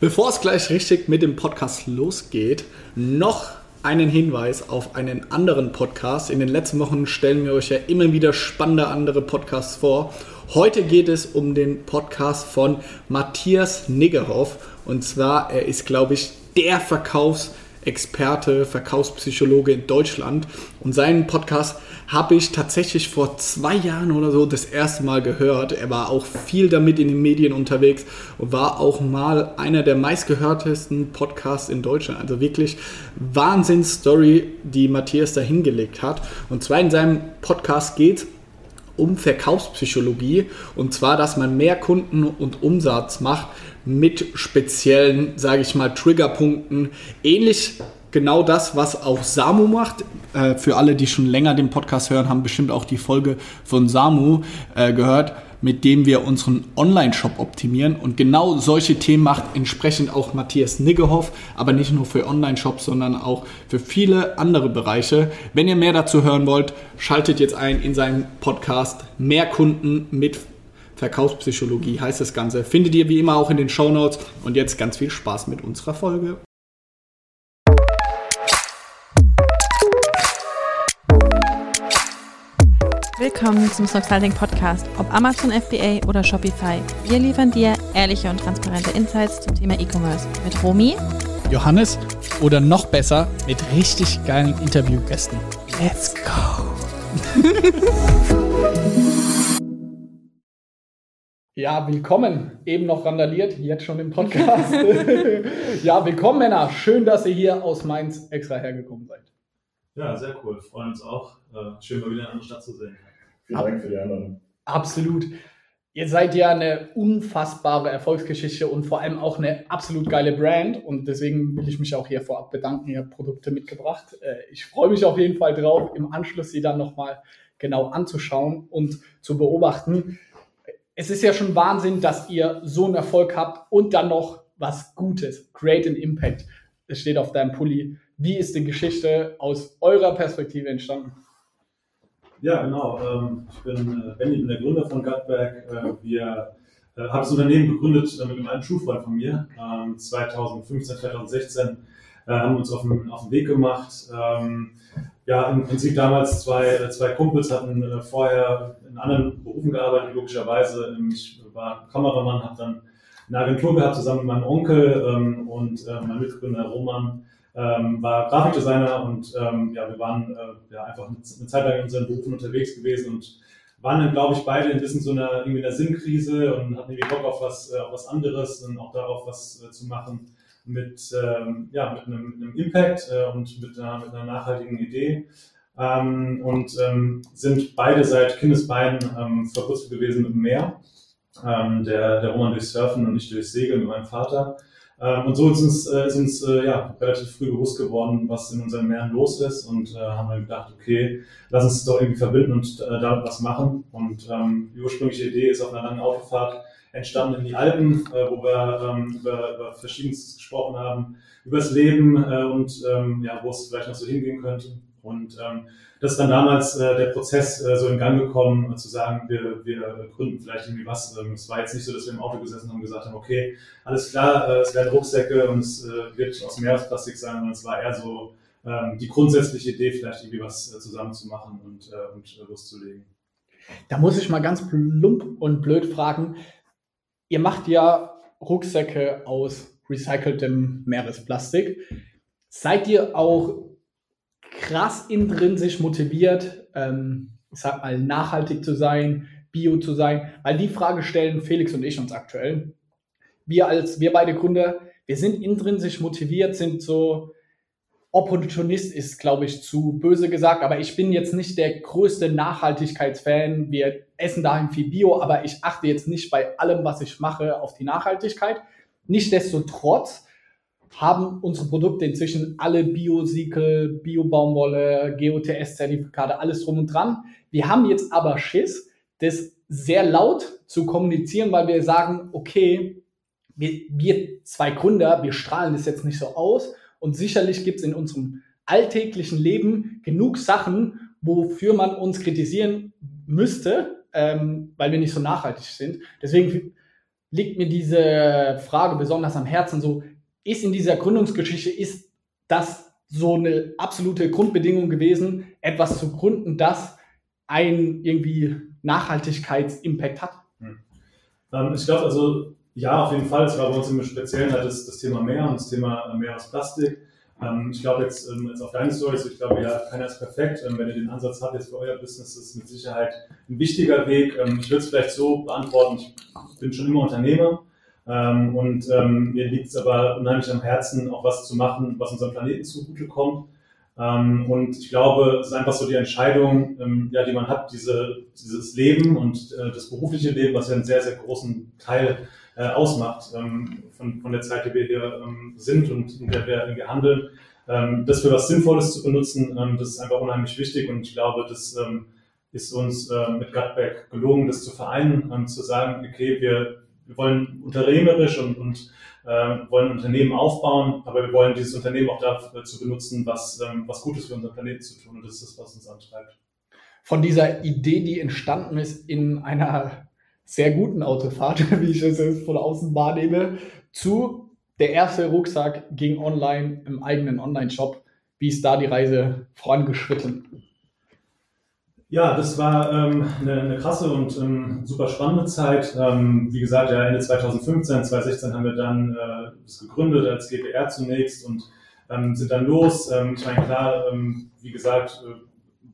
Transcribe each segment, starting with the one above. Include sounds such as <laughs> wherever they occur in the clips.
Bevor es gleich richtig mit dem Podcast losgeht, noch einen Hinweis auf einen anderen Podcast. In den letzten Wochen stellen wir euch ja immer wieder spannende andere Podcasts vor. Heute geht es um den Podcast von Matthias Niggerhoff. Und zwar, er ist, glaube ich, der Verkaufsexperte, Verkaufspsychologe in Deutschland. Und seinen Podcast habe ich tatsächlich vor zwei Jahren oder so das erste Mal gehört. Er war auch viel damit in den Medien unterwegs und war auch mal einer der meistgehörtesten Podcasts in Deutschland. Also wirklich Wahnsinns-Story, die Matthias da hingelegt hat. Und zwar in seinem Podcast geht um Verkaufspsychologie und zwar, dass man mehr Kunden und Umsatz macht mit speziellen, sage ich mal, Triggerpunkten. Ähnlich genau das, was auch Samu macht. Äh, für alle, die schon länger den Podcast hören, haben bestimmt auch die Folge von Samu äh, gehört, mit dem wir unseren Online-Shop optimieren. Und genau solche Themen macht entsprechend auch Matthias Niggehoff, aber nicht nur für Online-Shops, sondern auch für viele andere Bereiche. Wenn ihr mehr dazu hören wollt, schaltet jetzt ein in seinen Podcast Mehr Kunden mit Verkaufspsychologie heißt das Ganze. Findet ihr wie immer auch in den Show Notes. Und jetzt ganz viel Spaß mit unserer Folge. Willkommen zum Soxalding Podcast, ob Amazon FBA oder Shopify. Wir liefern dir ehrliche und transparente Insights zum Thema E-Commerce mit Romy, Johannes oder noch besser mit richtig geilen Interviewgästen. Let's go! <laughs> Ja, willkommen. Eben noch randaliert, jetzt schon im Podcast. <laughs> ja, willkommen Männer. Schön, dass ihr hier aus Mainz extra hergekommen seid. Ja, sehr cool. Freuen uns auch. Äh, schön, mal wieder eine andere Stadt zu sehen. Vielen Dank für die Einladung. Absolut. Ihr seid ja eine unfassbare Erfolgsgeschichte und vor allem auch eine absolut geile Brand. Und deswegen will ich mich auch hier vorab bedanken. Ihr habt Produkte mitgebracht. Äh, ich freue mich auf jeden Fall drauf, im Anschluss sie dann nochmal genau anzuschauen und zu beobachten. Es ist ja schon Wahnsinn, dass ihr so einen Erfolg habt und dann noch was Gutes. Create an Impact. Es steht auf deinem Pulli. Wie ist die Geschichte aus eurer Perspektive entstanden? Ja, genau. Ähm, ich bin äh, Benny, bin der Gründer von Gutback. Äh, wir äh, haben das Unternehmen gegründet mit einem alten Schulfreund von mir. 2015, ähm, 2016 haben wir uns auf den, auf den Weg gemacht. Ähm, ja, im Prinzip damals zwei, zwei Kumpels hatten vorher in anderen Berufen gearbeitet, logischerweise. Ich war Kameramann, habe dann eine Agentur gehabt zusammen mit meinem Onkel und mein Mitgründer Roman ähm, war Grafikdesigner und ähm, ja, wir waren äh, ja, einfach eine, Zeit lang in unseren Berufen unterwegs gewesen und waren dann, glaube ich, beide ein bisschen so einer, irgendwie einer Sinnkrise und hatten irgendwie Bock auf was, äh, auf was anderes und auch darauf, was äh, zu machen mit, ähm, ja, mit, einem, mit einem Impact äh, und mit einer, mit einer nachhaltigen Idee. Ähm, und ähm, sind beide seit Kindesbeinen ähm, verwurzelt gewesen mit dem Meer. Ähm, der, der Roman durch Surfen und ich durch Segeln mit meinem Vater. Ähm, und so ist uns, äh, ist uns äh, ja, relativ früh bewusst geworden, was in unseren Meeren los ist und äh, haben dann gedacht, okay, lass uns doch irgendwie verbinden und äh, damit was machen. Und ähm, die ursprüngliche Idee ist auf einer langen Autofahrt entstanden in die Alpen, äh, wo wir ähm, über, über Verschiedenstes gesprochen haben, über das Leben äh, und ähm, ja, wo es vielleicht noch so hingehen könnte. Und ähm, das ist dann damals äh, der Prozess äh, so in Gang gekommen, äh, zu sagen, wir, wir gründen vielleicht irgendwie was. Ähm, es war jetzt nicht so, dass wir im Auto gesessen haben und gesagt haben, okay, alles klar, äh, es werden Rucksäcke und es äh, wird aus Meeresplastik sein, sondern es war eher so ähm, die grundsätzliche Idee, vielleicht irgendwie was äh, zusammen und, äh, und äh, loszulegen. Da muss ich mal ganz plump und blöd fragen. Ihr macht ja Rucksäcke aus recyceltem Meeresplastik. Seid ihr auch krass intrinsisch motiviert, ähm, ich sag mal, nachhaltig zu sein, bio zu sein? Weil die Frage stellen Felix und ich uns aktuell. Wir als, wir beide Gründer, wir sind intrinsisch motiviert, sind so, Opportunist ist, glaube ich, zu böse gesagt, aber ich bin jetzt nicht der größte Nachhaltigkeitsfan. Wir essen dahin viel Bio, aber ich achte jetzt nicht bei allem, was ich mache, auf die Nachhaltigkeit. Nichtsdestotrotz haben unsere Produkte inzwischen alle Bio-Siegel, Bio-Baumwolle, GOTS-Zertifikate, alles drum und dran. Wir haben jetzt aber Schiss, das sehr laut zu kommunizieren, weil wir sagen, okay, wir, wir zwei Gründer, wir strahlen das jetzt nicht so aus und sicherlich gibt es in unserem alltäglichen Leben genug Sachen, wofür man uns kritisieren müsste, ähm, weil wir nicht so nachhaltig sind. Deswegen liegt mir diese Frage besonders am Herzen. So ist in dieser Gründungsgeschichte ist das so eine absolute Grundbedingung gewesen, etwas zu gründen, das ein irgendwie Nachhaltigkeitsimpact hat? Hm. Ähm, ich glaube also, ja, auf jeden Fall. Es war bei uns im Speziellen halt das, das Thema Meer und das Thema Meer aus Plastik. Ähm, ich glaube jetzt, ähm, jetzt auf deine Stories, ich glaube ja, keiner ist perfekt. Wenn ihr den Ansatz habt jetzt für euer Business, ist es mit Sicherheit ein wichtiger Weg. Ich würde es vielleicht so beantworten, ich bin schon immer Unternehmer. Ähm, und ähm, mir liegt es aber unheimlich am Herzen, auch was zu machen, was unserem Planeten zugutekommt. Ähm, und ich glaube, es ist einfach so die Entscheidung, ähm, ja, die man hat, diese, dieses Leben und äh, das berufliche Leben, was ja einen sehr, sehr großen Teil äh, ausmacht ähm, von, von der Zeit, die wir hier ähm, sind und in der wir, wir handeln. Ähm, das für was Sinnvolles zu benutzen, ähm, das ist einfach unheimlich wichtig und ich glaube, das ist uns äh, mit Gutback gelungen, das zu vereinen, ähm, zu sagen, okay, wir, wir wollen unternehmerisch und, und äh, wollen Unternehmen aufbauen, aber wir wollen dieses Unternehmen auch dazu benutzen, was, ähm, was Gutes für unseren Planeten zu tun und das ist das, was uns antreibt. Von dieser Idee, die entstanden ist in einer sehr guten Autofahrt, <laughs> wie ich es von außen wahrnehme, zu der erste Rucksack ging online im eigenen Online-Shop. Wie ist da die Reise vorangeschritten? Ja, das war ähm, eine, eine krasse und ähm, super spannende Zeit. Ähm, wie gesagt, ja, Ende 2015, 2016 haben wir dann äh, das gegründet als GPR zunächst und ähm, sind dann los. Ähm, ich meine, klar, ähm, wie gesagt, äh,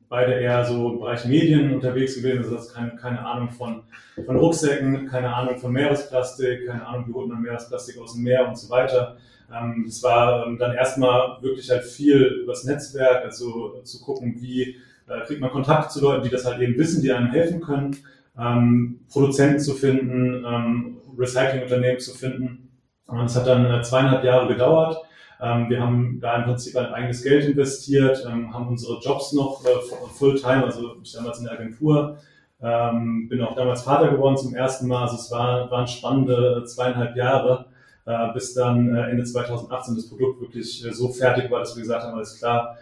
beide eher so im Bereich Medien unterwegs gewesen. Also das keine, keine Ahnung von, von Rucksäcken, keine Ahnung von Meeresplastik, keine Ahnung, wie holt man Meeresplastik aus dem Meer und so weiter. Ähm, es war ähm, dann erstmal wirklich halt viel übers Netzwerk, also zu gucken, wie äh, kriegt man Kontakt zu Leuten, die das halt eben wissen, die einem helfen können, ähm, Produzenten zu finden, ähm, Recyclingunternehmen zu finden. Und es hat dann äh, zweieinhalb Jahre gedauert. Ähm, wir haben da im Prinzip ein eigenes Geld investiert, ähm, haben unsere Jobs noch äh, Fulltime, also ich damals in der Agentur, ähm, bin auch damals Vater geworden zum ersten Mal. Also es war, waren spannende zweieinhalb Jahre, äh, bis dann äh, Ende 2018 das Produkt wirklich so fertig war, dass wir gesagt haben, alles klar,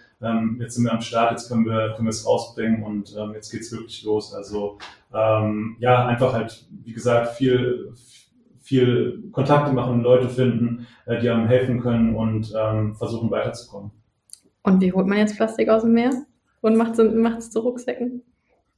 jetzt sind wir am Start, jetzt können wir, können wir es rausbringen und jetzt geht's wirklich los. Also ja, einfach halt, wie gesagt, viel, viel Kontakte machen, Leute finden, äh, die einem helfen können und ähm, versuchen weiterzukommen. Und wie holt man jetzt Plastik aus dem Meer und macht es zu Rucksäcken?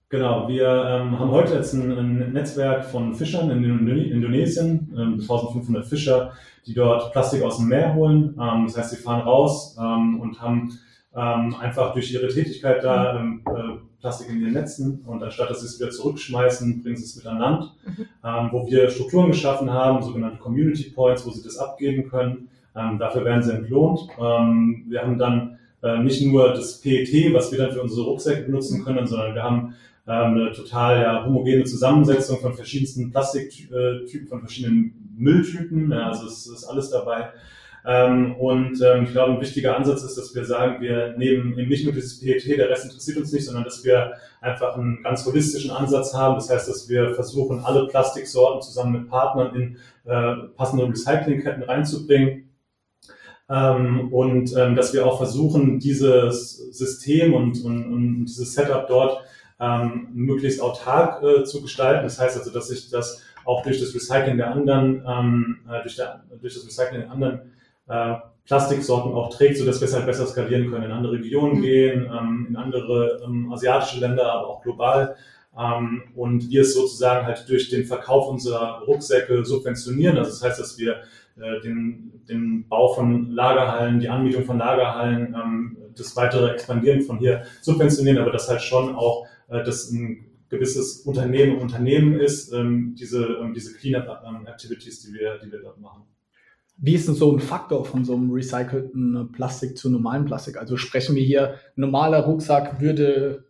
Genau, wir ähm, haben heute jetzt ein, ein, Netzwerk von Fischern in Indonesien, ähm, 1500 Fischer, die dort Plastik aus dem Meer holen. Ähm, das heißt, sie fahren raus ähm, und haben ähm, einfach durch ihre Tätigkeit da ähm, äh, Plastik in ihren Netzen und anstatt dass sie es wieder zurückschmeißen, bringen sie es mit an Land, mhm. ähm, wo wir Strukturen geschaffen haben, sogenannte Community Points, wo sie das abgeben können. Ähm, dafür werden sie entlohnt. Ähm, wir haben dann äh, nicht nur das PET, was wir dann für unsere Rucksäcke benutzen können, sondern wir haben ähm, eine total ja, homogene Zusammensetzung von verschiedensten Plastiktypen, von verschiedenen Mülltypen. Ja, also es ist alles dabei. Ähm, und ähm, ich glaube, ein wichtiger Ansatz ist, dass wir sagen, wir nehmen eben nicht nur dieses PET, der Rest interessiert uns nicht, sondern dass wir einfach einen ganz holistischen Ansatz haben. Das heißt, dass wir versuchen, alle Plastiksorten zusammen mit Partnern in äh, passende Recyclingketten reinzubringen. Ähm, und ähm, dass wir auch versuchen, dieses System und, und, und dieses Setup dort ähm, möglichst autark äh, zu gestalten. Das heißt also, dass sich das auch durch das Recycling der anderen, ähm, äh, durch, der, durch das Recycling der anderen äh, Plastiksorten auch trägt, sodass wir es halt besser skalieren können, in andere Regionen mhm. gehen, ähm, in andere ähm, asiatische Länder, aber auch global. Ähm, und wir es sozusagen halt durch den Verkauf unserer Rucksäcke subventionieren. Also das heißt, dass wir äh, den, den Bau von Lagerhallen, die Anmietung von Lagerhallen, ähm, das weitere Expandieren von hier subventionieren, aber das halt schon auch äh, das ein gewisses Unternehmen Unternehmen ist, ähm, diese, ähm, diese Cleanup-Activities, die wir, die wir dort machen. Wie ist denn so ein Faktor von so einem recycelten Plastik zu normalem Plastik? Also sprechen wir hier, normaler Rucksack würde,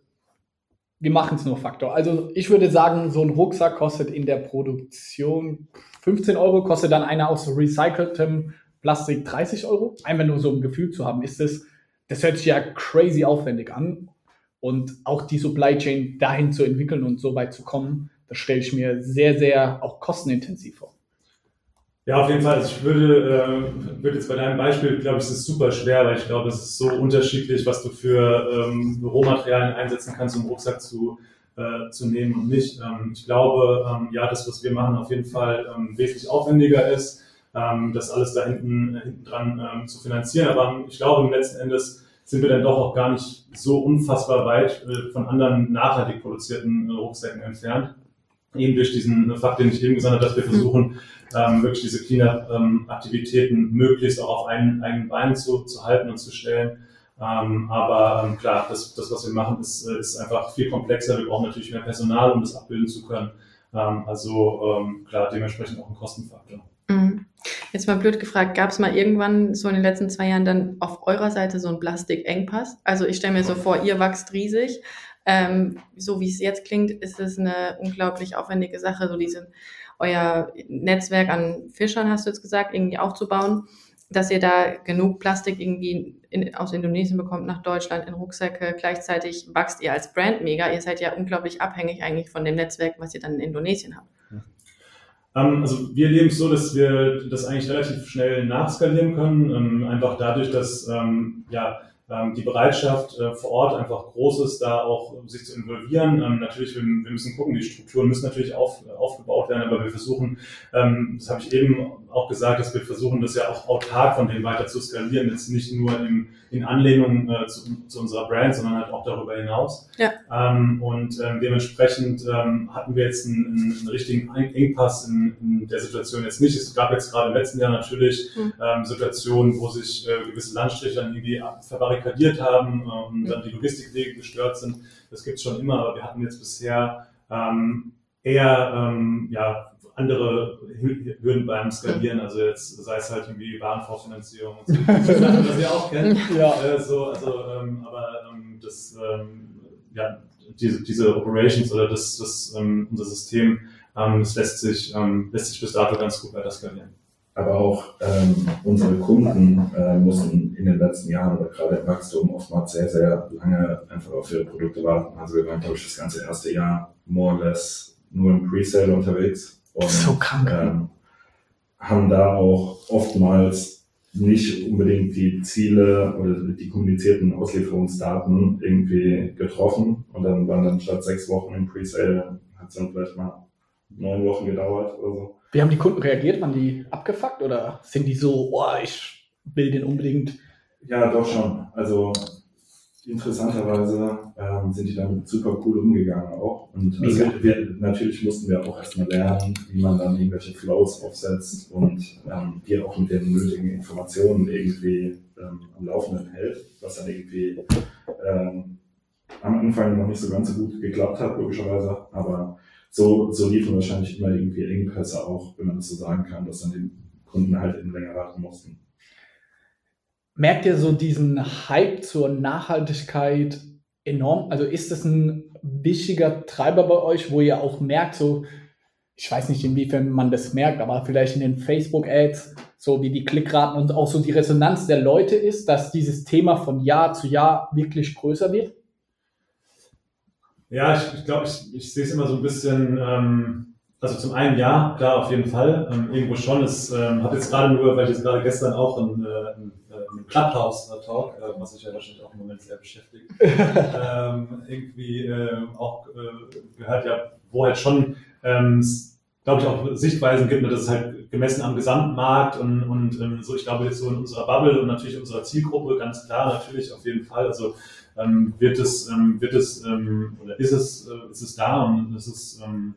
wir machen es nur Faktor. Also ich würde sagen, so ein Rucksack kostet in der Produktion 15 Euro, kostet dann einer aus recyceltem Plastik 30 Euro. Einfach nur so ein Gefühl zu haben, ist das, das hört sich ja crazy aufwendig an. Und auch die Supply Chain dahin zu entwickeln und so weit zu kommen, das stelle ich mir sehr, sehr auch kostenintensiv vor. Ja, auf jeden Fall. Also ich würde, äh, würde jetzt bei deinem Beispiel, glaube ich, es ist super schwer, weil ich glaube, es ist so unterschiedlich, was du für ähm, Rohmaterialien einsetzen kannst, um Rucksack zu, äh, zu nehmen und nicht. Ähm, ich glaube, ähm, ja, das, was wir machen, auf jeden Fall ähm, wesentlich aufwendiger ist, ähm, das alles da hinten, hinten dran ähm, zu finanzieren. Aber ich glaube, im letzten Endes sind wir dann doch auch gar nicht so unfassbar weit äh, von anderen nachhaltig produzierten äh, Rucksäcken entfernt. Eben durch diesen Fakt, den ich eben gesagt habe, dass wir mhm. Ähm, wirklich diese Cleanup-Aktivitäten möglichst auch auf einen eigenen Beinen zu, zu halten und zu stellen. Ähm, aber ähm, klar, das, das, was wir machen, ist, äh, ist einfach viel komplexer. Wir brauchen natürlich mehr Personal, um das abbilden zu können. Ähm, also ähm, klar, dementsprechend auch ein Kostenfaktor. Mhm. Jetzt mal blöd gefragt, gab es mal irgendwann so in den letzten zwei Jahren dann auf eurer Seite so einen Plastikengpass? Also ich stelle mir so vor, ihr wächst riesig. Ähm, so wie es jetzt klingt, ist es eine unglaublich aufwendige Sache, so diese euer Netzwerk an Fischern, hast du jetzt gesagt, irgendwie aufzubauen dass ihr da genug Plastik irgendwie in, aus Indonesien bekommt nach Deutschland in Rucksäcke. Gleichzeitig wächst ihr als Brand mega. Ihr seid ja unglaublich abhängig eigentlich von dem Netzwerk, was ihr dann in Indonesien habt. Ähm, also wir leben es so, dass wir das eigentlich relativ schnell nachskalieren können, ähm, einfach dadurch, dass ähm, ja die Bereitschaft äh, vor Ort einfach groß ist, da auch sich zu involvieren. Ähm, natürlich, wir, wir, müssen gucken, die Strukturen müssen natürlich auf, aufgebaut werden, aber wir versuchen, ähm, das habe ich eben auch gesagt, dass wir versuchen, das ja auch autark von dem weiter zu skalieren, jetzt nicht nur in, in Anlehnung äh, zu, zu, unserer Brand, sondern halt auch darüber hinaus. Ja. Ähm, und ähm, dementsprechend ähm, hatten wir jetzt einen, einen richtigen Engpass in, in, der Situation jetzt nicht. Es gab jetzt gerade im letzten Jahr natürlich mhm. Situationen, wo sich äh, gewisse Landstriche dann irgendwie verbarrikadiert haben äh, und mhm. dann die Logistikwege gestört sind. Das gibt es schon immer, aber wir hatten jetzt bisher ähm, eher ähm, ja, andere Hürden beim Skalieren, also jetzt sei es halt irgendwie Warenvorfinanzierung und so, <laughs> Sachen, was ihr auch kennt. Ja. Äh, so, also, ähm, aber ähm, das, ähm, ja, diese, diese Operations oder das, das ähm, unser System, ähm, das lässt sich, ähm, lässt sich bis dato ganz gut weiter skalieren. Aber auch ähm, unsere Kunden äh, mussten in den letzten Jahren oder gerade im Wachstum oftmals sehr, sehr lange einfach auf ihre Produkte warten. Also wir waren, glaube ich, das ganze erste Jahr more or less nur im Pre-Sale unterwegs und so krank. Ähm, haben da auch oftmals nicht unbedingt die Ziele oder die kommunizierten Auslieferungsdaten irgendwie getroffen. Und dann waren dann statt sechs Wochen im Presale, hat es dann vielleicht mal neun Wochen gedauert oder so. Wie haben die Kunden reagiert? Waren die abgefuckt oder sind die so, oh, ich will den unbedingt? Ja, doch schon. Also interessanterweise ähm, sind die damit super cool umgegangen auch. Und also wir, natürlich mussten wir auch erstmal lernen, wie man dann irgendwelche Flows aufsetzt und ähm, die auch mit den nötigen Informationen irgendwie ähm, am Laufenden hält, was dann irgendwie ähm, am Anfang noch nicht so ganz so gut geklappt hat, logischerweise. Aber so, so liefen wahrscheinlich immer irgendwie Engpässe auch, wenn man das so sagen kann, dass dann die Kunden halt eben länger warten mussten. Merkt ihr so diesen Hype zur Nachhaltigkeit enorm? Also ist das ein wichtiger Treiber bei euch, wo ihr auch merkt, so, ich weiß nicht, inwiefern man das merkt, aber vielleicht in den Facebook-Ads, so wie die Klickraten und auch so die Resonanz der Leute ist, dass dieses Thema von Jahr zu Jahr wirklich größer wird? Ja, ich, ich glaube, ich, ich sehe es immer so ein bisschen, ähm, also zum einen ja, klar, auf jeden Fall. Ähm, irgendwo schon. Ich ähm, habe jetzt gerade nur, weil ich jetzt gerade gestern auch ein, äh, ein im Clubhouse-Talk, äh, was sich ja wahrscheinlich auch im Moment sehr beschäftigt, <laughs> ähm, irgendwie äh, auch äh, gehört, ja, wo halt schon, ähm, glaube ich, auch Sichtweisen gibt, dass es halt gemessen am Gesamtmarkt und, und ähm, so, ich glaube, jetzt so in unserer Bubble und natürlich in unserer Zielgruppe, ganz klar, natürlich, auf jeden Fall. Also ähm, wird es, ähm, wird es, ähm, oder ist es, äh, ist es da und es ist ähm,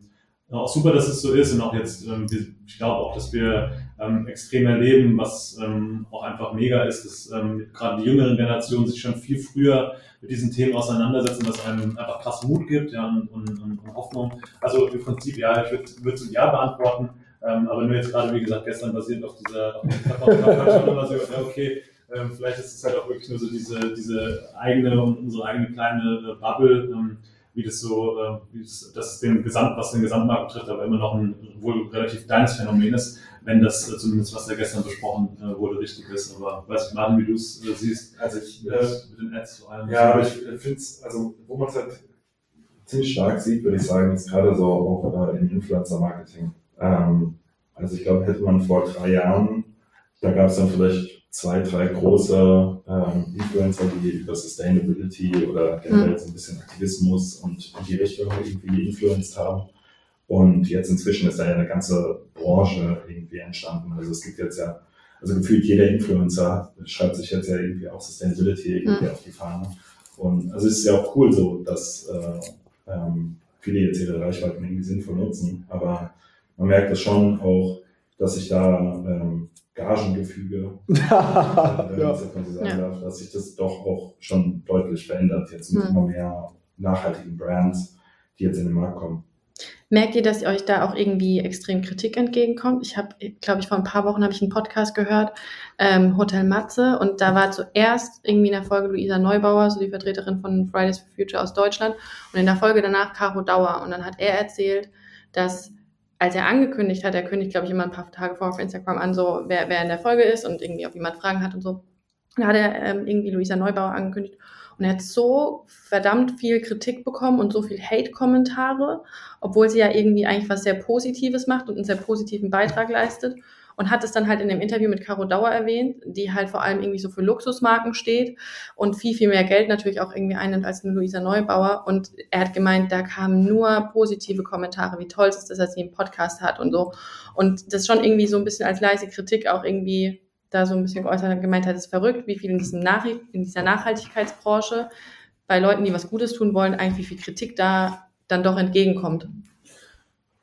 auch super, dass es so ist und auch jetzt, ähm, ich glaube auch, dass wir ähm, extrem erleben, was ähm, auch einfach mega ist, dass ähm, gerade die jüngeren Generationen sich schon viel früher mit diesen Themen auseinandersetzen, was einem einfach krass Mut gibt ja, und, und, und Hoffnung. Also im Prinzip, ja, ich würde würd so Ja beantworten, ähm, aber nur jetzt gerade, wie gesagt, gestern basierend auf dieser, auf dieser schon immer so, ja, okay, ähm, vielleicht ist es halt auch wirklich nur so diese, diese eigene unsere eigene kleine äh, Bubble, wie das so, äh, wie das, das den Gesamt, was den Gesamtmarkt betrifft, aber immer noch ein wohl relativ kleines Phänomen ist wenn das äh, zumindest, was da gestern besprochen äh, wurde, richtig ist. Aber weiß ich, Martin, wie du es äh, siehst, also ich, äh, mit den Ads vor allem. Ja, aber ich finde es, also wo man es halt ziemlich stark sieht, würde ich sagen, ist gerade so auch äh, im Influencer-Marketing. Ähm, also ich glaube, hätte man vor drei Jahren da gab es dann vielleicht zwei, drei große ähm, Influencer, die über Sustainability oder generell so ein bisschen Aktivismus und in die Richtung irgendwie influenced haben. Und jetzt inzwischen ist da ja eine ganze Branche irgendwie entstanden. Also es gibt jetzt ja, also gefühlt jeder Influencer schreibt sich jetzt ja irgendwie auch Sustainability irgendwie mhm. auf die Fahne. Und also es ist ja auch cool so, dass äh, ähm, viele jetzt ihre Reichweiten irgendwie sinnvoll nutzen. Aber man merkt das schon auch, dass sich da ähm, Gagengefüge, <laughs> wenn ja. so sagen ja. darf, dass sich das doch auch schon deutlich verändert. Jetzt mit mhm. immer mehr nachhaltigen Brands, die jetzt in den Markt kommen. Merkt ihr, dass ihr euch da auch irgendwie extrem Kritik entgegenkommt? Ich habe, glaube ich, vor ein paar Wochen habe ich einen Podcast gehört, ähm, Hotel Matze, und da war zuerst irgendwie in der Folge Luisa Neubauer, so die Vertreterin von Fridays for Future aus Deutschland, und in der Folge danach Caro Dauer. Und dann hat er erzählt, dass als er angekündigt hat, er kündigt, glaube ich, immer ein paar Tage vor auf Instagram an, so wer, wer in der Folge ist und irgendwie, ob jemand Fragen hat und so. Da hat er ähm, irgendwie Luisa Neubauer angekündigt und er hat so verdammt viel Kritik bekommen und so viel Hate-Kommentare, obwohl sie ja irgendwie eigentlich was sehr Positives macht und einen sehr positiven Beitrag leistet und hat es dann halt in dem Interview mit Caro Dauer erwähnt, die halt vor allem irgendwie so für Luxusmarken steht und viel, viel mehr Geld natürlich auch irgendwie einnimmt als eine Luisa Neubauer. Und er hat gemeint, da kamen nur positive Kommentare, wie toll es ist, dass er sie im Podcast hat und so. Und das schon irgendwie so ein bisschen als leise Kritik auch irgendwie da so ein bisschen geäußert und gemeint hat, es ist verrückt, wie viel in, diesem Nach in dieser Nachhaltigkeitsbranche bei Leuten, die was Gutes tun wollen, eigentlich wie viel Kritik da dann doch entgegenkommt.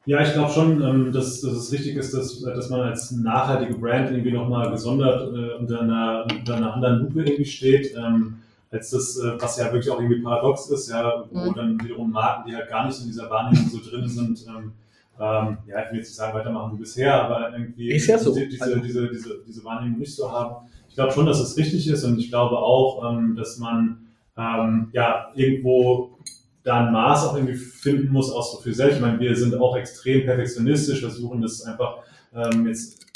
Ja, ich glaube schon, ähm, dass, dass es richtig ist, dass, dass man als nachhaltige Brand irgendwie nochmal gesondert äh, unter, einer, unter einer anderen Lupe irgendwie steht, ähm, als das, äh, was ja wirklich auch irgendwie paradox ist, ja, wo mhm. dann wiederum Marken, die halt gar nicht in dieser Wahrnehmung so drin sind, ähm, ähm, ja, ich will jetzt nicht sagen, weitermachen wie bisher, aber irgendwie ist ja so. diese, also. diese, diese, diese Wahrnehmung nicht so haben. Ich glaube schon, dass es richtig ist und ich glaube auch, ähm, dass man ähm, ja irgendwo da ein Maß auch irgendwie finden muss, auch so für selbst. Ich meine, wir sind auch extrem perfektionistisch, versuchen das einfach ähm, jetzt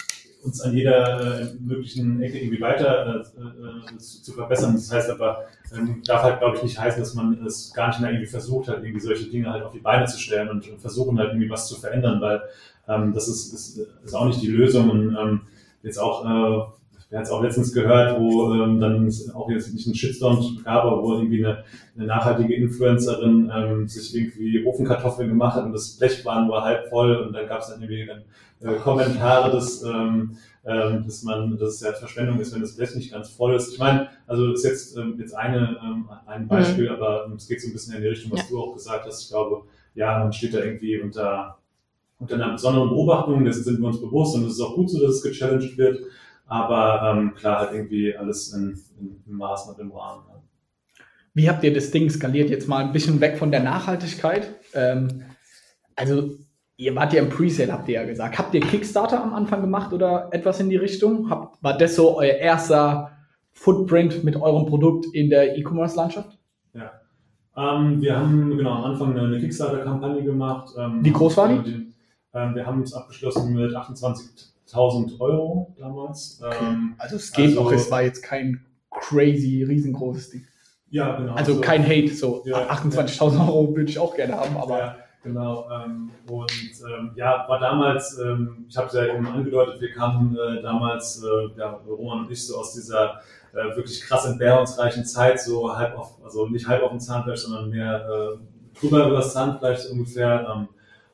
uns an jeder äh, möglichen Ecke irgendwie weiter äh, äh, zu, verbessern. Das heißt aber, ähm, darf halt, glaube ich, nicht heißen, dass man es gar nicht mehr irgendwie versucht hat, irgendwie solche Dinge halt auf die Beine zu stellen und, und versuchen halt irgendwie was zu verändern, weil ähm, das ist, ist, ist auch nicht die Lösung und ähm, jetzt auch äh, wir haben es auch letztens gehört, wo ähm, dann auch jetzt nicht ein Shitstorm gab, aber wo irgendwie eine, eine nachhaltige Influencerin ähm, sich irgendwie Ofenkartoffeln gemacht hat und das Blech war nur halb voll und dann gab es dann irgendwie dann, äh, Kommentare, dass, ähm, ähm, dass man, dass es ja Verschwendung ist, wenn das Blech nicht ganz voll ist. Ich meine, also das ist jetzt, ähm, jetzt eine, ähm, ein Beispiel, mhm. aber ähm, es geht so ein bisschen in die Richtung, was ja. du auch gesagt hast. Ich glaube, ja, man steht da irgendwie unter, unter einer besonderen Beobachtung, dessen sind wir uns bewusst und es ist auch gut so, dass es gechallenged wird. Aber ähm, klar, halt irgendwie alles in, in, im Maß und im Rahmen. Ja. Wie habt ihr das Ding skaliert? Jetzt mal ein bisschen weg von der Nachhaltigkeit. Ähm, also, ihr wart ja im Presale, habt ihr ja gesagt. Habt ihr Kickstarter am Anfang gemacht oder etwas in die Richtung? Habt, war das so euer erster Footprint mit eurem Produkt in der E-Commerce-Landschaft? Ja. Ähm, wir haben genau am Anfang eine, Kickstarter-Kampagne gemacht. Ähm, Wie groß war die? ähm, wir haben es abgeschlossen mit 28 1000 Euro damals. Ähm, also es geht also, noch, es war jetzt kein crazy, riesengroßes Ding. Ja, genau. Also, also kein Hate, so ja, 28.000 ja. Euro würde ich auch gerne haben, aber. Ja, genau. Ähm, und ähm, ja, war damals, ähm, ich habe es ja eben angedeutet, wir kamen äh, damals, äh, ja, Roman und ich, so aus dieser äh, wirklich krass entbehrungsreichen Zeit, so halb auf, also nicht halb auf dem Zahnfleisch, sondern mehr äh, drüber über das Zahnfleisch ungefähr. Ähm,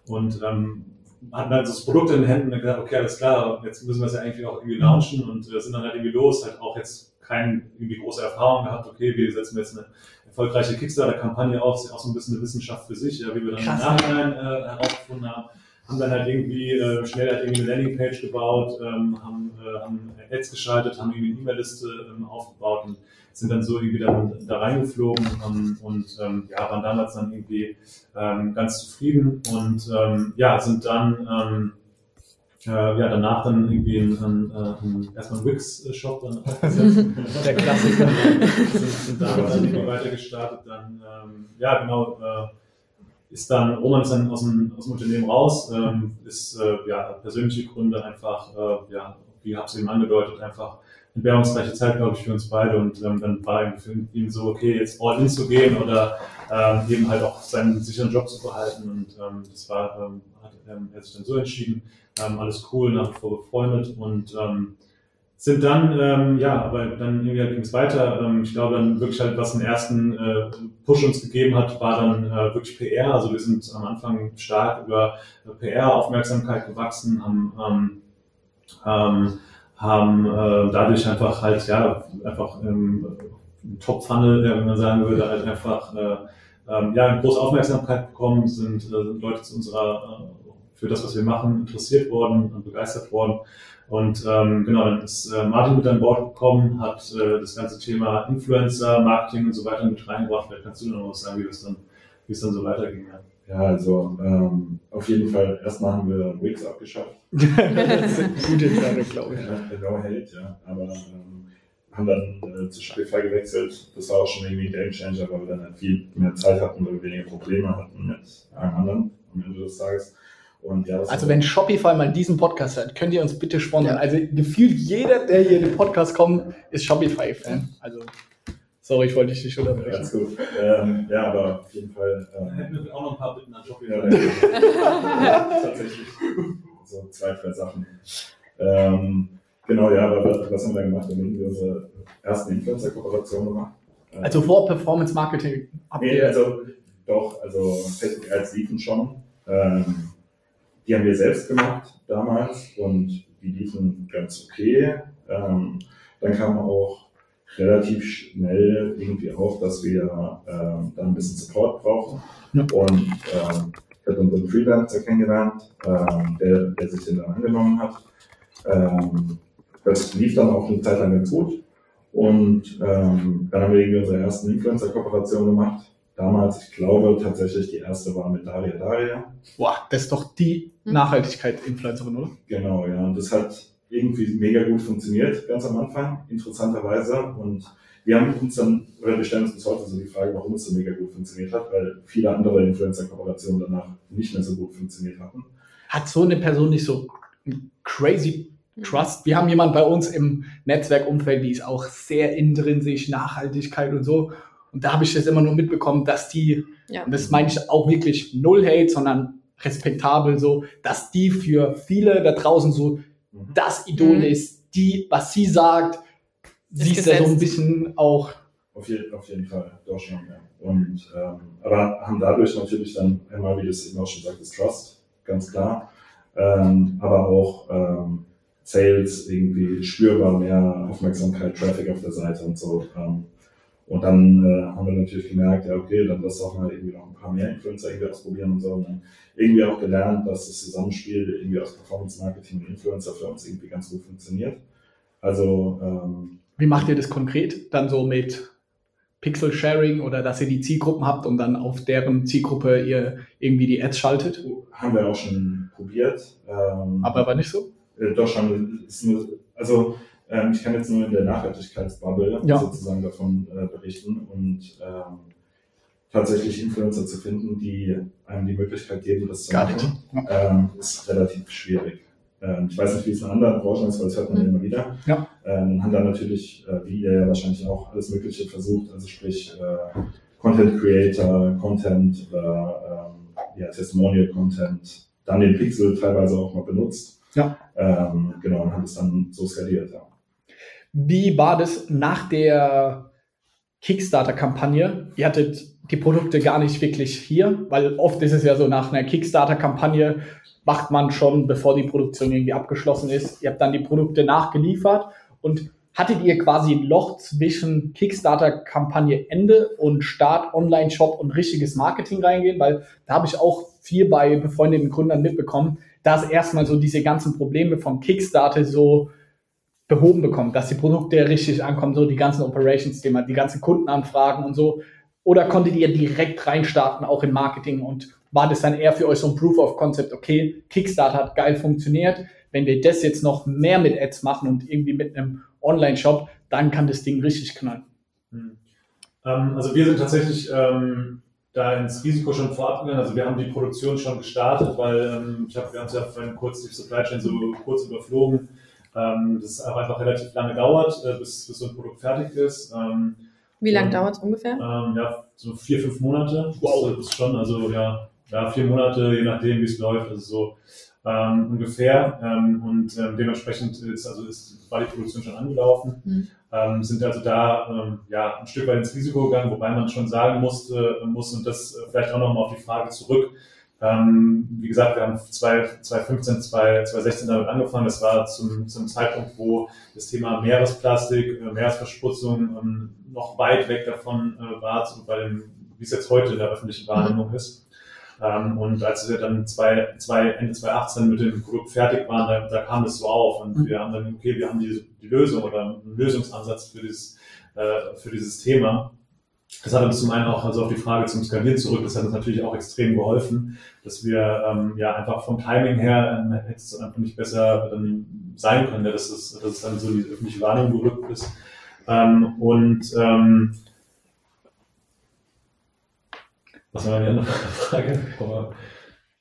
und ähm, hatten dann das Produkt in den Händen und gedacht, okay, alles klar, jetzt müssen wir es ja eigentlich auch irgendwie launchen und äh, sind dann halt irgendwie los, halt auch jetzt keine irgendwie große Erfahrung gehabt, okay, wir setzen jetzt eine erfolgreiche Kickstarter-Kampagne auf, ist ja auch so ein bisschen eine Wissenschaft für sich, ja, wie wir dann Krass. im Nachhinein äh, herausgefunden haben, haben dann halt irgendwie äh, schnell halt irgendwie eine Landingpage gebaut, ähm, haben, äh, haben Ads geschaltet, haben irgendwie eine E-Mail-Liste ähm, aufgebaut und sind dann so irgendwie dann da reingeflogen ähm, und ähm, ja, waren damals dann irgendwie ähm, ganz zufrieden und ähm, ja, sind dann ähm, äh, ja, danach dann irgendwie in, in, in, äh, erstmal einen Wix-Shop dann aufgesetzt. <laughs> Der Klassiker. <laughs> sind, sind da dann irgendwie weiter gestartet. Dann, ähm, ja, genau, äh, ist dann, Roman ist dann aus dem, aus dem Unternehmen raus, ähm, ist äh, ja persönliche Gründe einfach, äh, ja, wie habe es eben angedeutet, einfach entbehrungsreiche Zeit, glaube ich, für uns beide. Und ähm, dann war ihn so, okay, jetzt all in zu gehen oder ähm, eben halt auch seinen sicheren Job zu behalten. Und ähm, das war, ähm, hat ähm, er sich dann so entschieden. Ähm, alles cool, nach wie vor befreundet. Und ähm, sind dann, ähm, ja, aber dann irgendwie ging es weiter. Ähm, ich glaube dann wirklich halt, was den ersten äh, Push uns gegeben hat, war dann äh, wirklich PR. Also wir sind am Anfang stark über PR-Aufmerksamkeit gewachsen, haben, ähm, ähm, haben äh, dadurch einfach halt, ja, einfach ähm, Top-Funnel, wenn man sagen würde, halt einfach äh, ähm, ja, große Aufmerksamkeit bekommen, sind, äh, Leute zu unserer, äh, für das, was wir machen, interessiert worden und begeistert worden. Und ähm, genau, dann ist äh, Martin mit an Bord gekommen, hat äh, das ganze Thema Influencer, Marketing und so weiter mit reingebracht. Vielleicht kannst du noch was sagen, wie es dann, wie es dann so weiterging. Ja. Ja, also ähm, auf jeden Fall, erstmal haben wir Wix abgeschafft. das ist eine gute Sache, glaube ich. Ja, no hate, ja. Aber ähm, haben dann äh, zu Shopify gewechselt. Das war auch schon irgendwie ein Game Changer, weil wir dann halt viel mehr Zeit hatten, weil wir weniger Probleme hatten mit allen anderen am Ende des Tages. Und ja, also wenn Shopify mal diesen Podcast hört, könnt ihr uns bitte sponsern. Ja. Also gefühlt jeder, der hier in den Podcast kommt, ist Shopify-Fan. Also sorry, ich wollte dich nicht unterbrechen. Ganz gut. Ähm, ja, aber auf jeden Fall. Ähm, hätten wir auch noch ein paar Bitten an Shopify. Ja, <laughs> tatsächlich. So zwei, drei Sachen. Ähm, genau, ja, aber was haben wir gemacht? Wir haben unsere ersten Influencer-Kooperation gemacht. Also vor Performance Marketing? Nee, also doch, also Facebook Ads liefen schon. Ähm, die haben wir selbst gemacht damals und die liefen ganz okay. Ähm, dann kam auch relativ schnell irgendwie auf, dass wir ähm, da ein bisschen Support brauchen. Ja. Und ähm, ich habe unseren Freelancer kennengelernt, ähm, der, der sich den dann angenommen hat. Ähm, das lief dann auch eine Zeit lang ganz gut. Und ähm, dann haben wir irgendwie unsere ersten Influencer-Kooperation gemacht damals, ich glaube tatsächlich, die erste war mit Daria Daria. Boah, das ist doch die hm. Nachhaltigkeit-Influencerin, oder? Genau, ja. Und das hat irgendwie mega gut funktioniert, ganz am Anfang, interessanterweise. Und wir haben uns dann, oder wir stellen uns bis heute so die Frage, warum es so mega gut funktioniert hat, weil viele andere Influencer-Kooperationen danach nicht mehr so gut funktioniert hatten. Hat so eine Person nicht so crazy Trust. Wir haben jemanden bei uns im Netzwerkumfeld, die ist auch sehr intrinsisch, Nachhaltigkeit und so. Und da habe ich das immer nur mitbekommen, dass die, ja. und das meine ich auch wirklich null Hate, sondern respektabel so, dass die für viele da draußen so mhm. das Idol mhm. ist, die, was sie sagt, sie ist ja so ein bisschen auch. Auf, je, auf jeden Fall, doch schon, ja. Und, ähm, aber haben dadurch natürlich dann einmal, wie das eben auch schon sagt, das Trust, ganz klar. Ähm, aber auch ähm, Sales irgendwie spürbar mehr Aufmerksamkeit, Traffic auf der Seite und so. Ähm, und dann äh, haben wir natürlich gemerkt, ja, okay, dann lass doch mal irgendwie noch ein paar mehr Influencer irgendwie ausprobieren und so. Und dann irgendwie auch gelernt, dass das Zusammenspiel irgendwie aus Performance Marketing und Influencer für uns irgendwie ganz gut funktioniert. Also, ähm, wie macht ihr das konkret? Dann so mit Pixel Sharing oder dass ihr die Zielgruppen habt und dann auf deren Zielgruppe ihr irgendwie die Ads schaltet? Haben wir auch schon probiert. Ähm, Aber war nicht so? Äh, doch schon. also ähm, ich kann jetzt nur in der Nachhaltigkeitsbubble ja. sozusagen davon äh, berichten und ähm, tatsächlich Influencer zu finden, die einem die Möglichkeit geben, das zu Gar machen, ähm, ist relativ schwierig. Ähm, ich weiß nicht, wie es in anderen Branchen ist, weil das hört man mhm. immer wieder. Ja. Ähm, haben dann natürlich, äh, wie ihr ja wahrscheinlich auch, alles Mögliche versucht, also sprich äh, Content Creator, Content oder ähm, ja, Testimonial Content, dann den Pixel teilweise auch mal benutzt. Ja. Ähm, genau, und haben es dann so skaliert. Ja. Wie war das nach der Kickstarter-Kampagne? Ihr hattet die Produkte gar nicht wirklich hier, weil oft ist es ja so, nach einer Kickstarter-Kampagne macht man schon, bevor die Produktion irgendwie abgeschlossen ist. Ihr habt dann die Produkte nachgeliefert und hattet ihr quasi ein Loch zwischen Kickstarter-Kampagne Ende und Start Online-Shop und richtiges Marketing reingehen? Weil da habe ich auch viel bei befreundeten Gründern mitbekommen, dass erstmal so diese ganzen Probleme vom Kickstarter so behoben bekommen, dass die Produkte richtig ankommen, so die ganzen Operations-Thema, die ganzen Kundenanfragen und so? Oder konntet ihr direkt reinstarten, auch in Marketing und war das dann eher für euch so ein Proof of Concept, okay, Kickstarter hat geil funktioniert, wenn wir das jetzt noch mehr mit Ads machen und irgendwie mit einem Online-Shop, dann kann das Ding richtig knallen. Hm. Ähm, also wir sind tatsächlich ähm, da ins Risiko schon vorab gegangen. Also wir haben die Produktion schon gestartet, weil ähm, ich habe, wir haben es ja vorhin kurz die Supply Chain so kurz überflogen ähm, das auch einfach relativ lange dauert, äh, bis, bis so ein Produkt fertig ist. Ähm, Wie lange dauert es ungefähr? Ähm, ja, so vier, fünf Monate. Wow. Das ist schon, also ja, ja, vier Monate, je nachdem, wie es läuft. Also so, ähm, ungefähr. Ähm, und ähm, dementsprechend ist, also ist, war die Produktion schon angelaufen. Mhm. Ähm, sind also da ähm, ja, ein Stück weit ins Risiko gegangen, wobei man schon sagen musste, muss und das äh, vielleicht auch nochmal auf die Frage zurück. Ähm, wie gesagt, wir haben 2015, 2016 damit angefangen. Das war zum, zum Zeitpunkt, wo das Thema Meeresplastik, äh, Meeresverschmutzung ähm, noch weit weg davon äh, war, bei dem, wie es jetzt heute in der öffentlichen Wahrnehmung ist. Ähm, und als wir dann zwei, zwei, Ende 2018 mit dem Produkt fertig waren, da, da kam das so auf und mhm. wir haben dann, okay, wir haben die, die Lösung oder einen Lösungsansatz für dieses, äh, für dieses Thema. Das hat uns zum einen auch also auf die Frage zum Skalieren zurück, das hat uns natürlich auch extrem geholfen, dass wir ähm, ja einfach vom Timing her ähm, hätte es einfach nicht besser dann sein können, ja, dass, es, dass es dann so die öffentliche Wahrnehmung gerückt ist. Ähm, und ähm, was war die andere <laughs> Frage?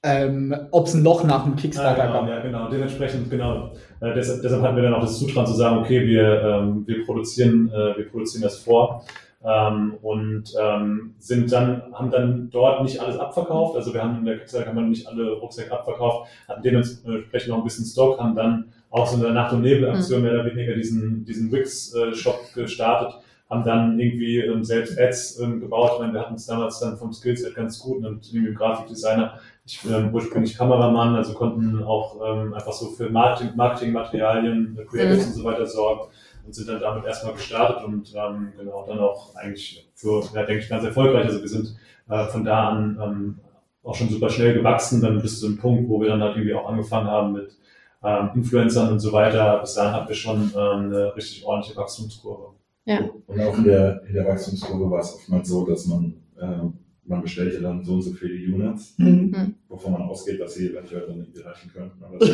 Ähm, Ob es ein Loch nach dem Kickstarter ah, genau, gab. Ja, genau. Dementsprechend, genau. Äh, deshalb, deshalb, hatten wir dann auch das Zutrauen zu sagen, okay, wir, ähm, wir, produzieren, äh, wir produzieren das vor. Ähm, und ähm, sind dann, haben dann dort nicht alles abverkauft. Also wir haben in der Kickstarter-Kampagne nicht alle Rucksäcke abverkauft, hatten dementsprechend noch ein bisschen Stock, haben dann auch so in der Nacht- und Nebel-Aktion mhm. mehr oder weniger diesen, diesen Wix-Shop äh, gestartet haben dann irgendwie ähm, selbst Ads ähm, gebaut. Ich meine, wir hatten es damals dann vom Skillset ganz gut und irgendwie Grafikdesigner. Ich bin ähm, ursprünglich Kameramann, also konnten auch ähm, einfach so für Marketing, Marketingmaterialien, äh, Creatives mhm. und so weiter sorgen und sind dann damit erstmal gestartet und ähm, genau dann auch eigentlich für, ja, denke ich, ganz erfolgreich. Also wir sind äh, von da an ähm, auch schon super schnell gewachsen, dann bis zu einem Punkt, wo wir dann halt irgendwie auch angefangen haben mit ähm, Influencern und so weiter. Bis dahin hatten wir schon ähm, eine richtig ordentliche Wachstumskurve. Ja. Und auch in der, in der Wachstumskurve war es oftmals so, dass man, äh, man bestellt ja dann so und so viele Units, mhm. wovon man ausgeht, dass sie eventuell dann nicht erreichen könnten. Aber das,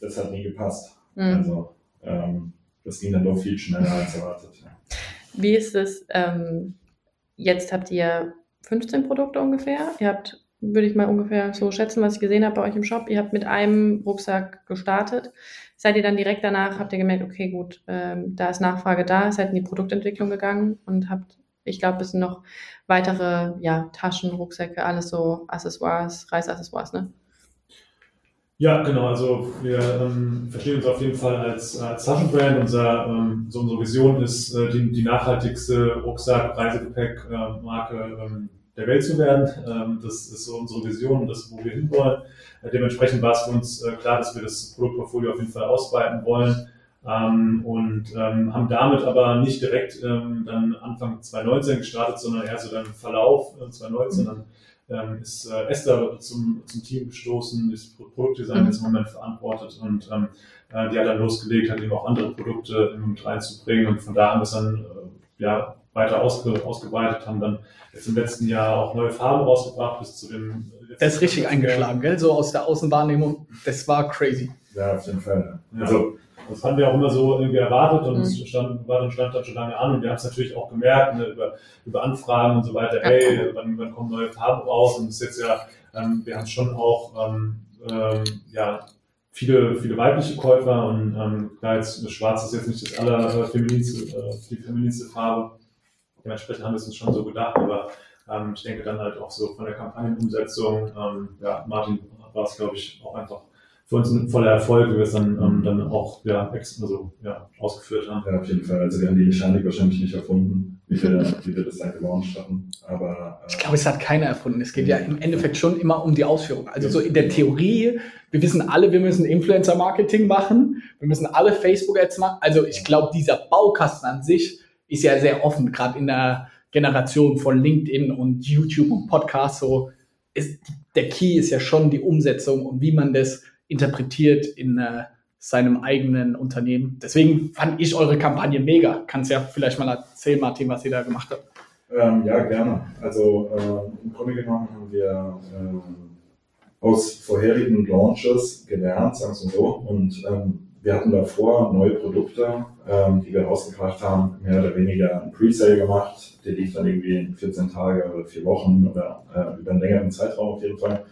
das hat nie gepasst. Mhm. Also ähm, das ging dann doch viel schneller als erwartet. Wie ist es? Ähm, jetzt habt ihr 15 Produkte ungefähr. Ihr habt, würde ich mal ungefähr so schätzen, was ich gesehen habe bei euch im Shop. Ihr habt mit einem Rucksack gestartet. Seid ihr dann direkt danach, habt ihr gemerkt, okay, gut, ähm, da ist Nachfrage da, seid in die Produktentwicklung gegangen und habt, ich glaube, es sind noch weitere ja, Taschen, Rucksäcke, alles so Accessoires, Reisaccessoires, ne? Ja, genau. Also wir ähm, verstehen uns auf jeden Fall als, als Taschenbrand. Unser, ähm, so unsere Vision ist, äh, die, die nachhaltigste Rucksack-Reisegepäck-Marke ähm, der Welt zu werden. Ähm, das ist so unsere Vision, das, wo wir hinwollen. Äh, dementsprechend war es für uns äh, klar, dass wir das Produktportfolio auf jeden Fall ausweiten wollen. Ähm, und ähm, haben damit aber nicht direkt ähm, dann Anfang 2019 gestartet, sondern eher so dann Verlauf äh, 2019. Dann ähm, ist äh, Esther zum, zum Team gestoßen, ist Produktdesign jetzt im Moment verantwortet und ähm, äh, die hat dann losgelegt, hat eben auch andere Produkte mit reinzubringen und von da haben wir es dann äh, ja, weiter ausge, ausgeweitet, haben dann jetzt im letzten Jahr auch neue Farben rausgebracht bis zu dem. Das ist richtig eingeschlagen, gell? So aus der Außenwahrnehmung. Das war crazy. Ja, auf jeden Fall. Ja. Also, das haben wir auch immer so irgendwie erwartet und es mhm. stand, war dann stand dann schon lange an und wir haben es natürlich auch gemerkt ne, über, über Anfragen und so weiter. Hey, wann, wann kommen neue Farben raus? Und es ist jetzt ja, ähm, wir haben schon auch ähm, ähm, ja, viele, viele weibliche Käufer und ähm, klar, jetzt Schwarz ist jetzt nicht das allerfemininste, äh, die feministische Farbe. Dementsprechend haben wir es uns schon so gedacht, aber ähm, ich denke dann halt auch so von der Kampagnenumsetzung, ähm, ja, Martin war es, glaube ich, auch einfach für uns ein voller Erfolg, wie wir es dann, ähm, dann auch ja, also, ja, ausgeführt haben. Ja, auf jeden Fall. Also wir haben die Mechanik wahrscheinlich nicht erfunden, wie wir, wie wir das dann gelauncht hatten. Aber, äh, ich glaube, es hat keiner erfunden. Es geht ja im Endeffekt schon immer um die Ausführung. Also so in der Theorie, wir wissen alle, wir müssen Influencer-Marketing machen, wir müssen alle Facebook-Ads machen. Also ich glaube, dieser Baukasten an sich ist ja sehr offen, gerade in der Generation von LinkedIn und YouTube und Podcast. So ist, der Key ist ja schon die Umsetzung und wie man das interpretiert in äh, seinem eigenen Unternehmen. Deswegen fand ich eure Kampagne mega. Kannst ja vielleicht mal erzählen, Martin, was ihr da gemacht habt. Ähm, ja, gerne. Also äh, im Grunde genommen haben wir äh, aus vorherigen Launches gelernt, sagen wir so, und ähm, wir hatten davor neue Produkte, ähm, die wir rausgebracht haben, mehr oder weniger ein Presale gemacht. Der lief dann irgendwie in 14 Tage oder vier Wochen oder äh, über einen längeren Zeitraum auf jeden Fall.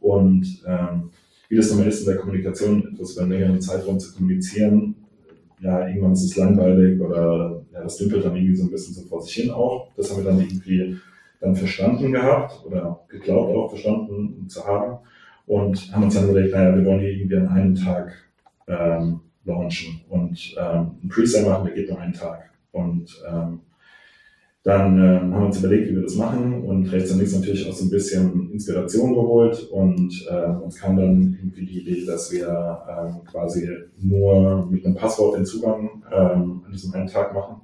Und ähm, wie das nochmal ist in der Kommunikation, etwas über einen längeren Zeitraum zu kommunizieren, ja, irgendwann ist es langweilig oder ja, das dümpelt dann irgendwie so ein bisschen so vor sich hin auch. Das haben wir dann irgendwie dann verstanden gehabt oder geglaubt auch verstanden zu haben und haben uns dann überlegt, naja, wir wollen die irgendwie an einem Tag ähm, launchen und ähm, ein Presale machen, der geht nur einen Tag. Und ähm, dann äh, haben wir uns überlegt, wie wir das machen und rechts und links natürlich auch so ein bisschen Inspiration geholt und äh, uns kam dann irgendwie die Idee, dass wir ähm, quasi nur mit einem Passwort den Zugang ähm, an diesem einen Tag machen.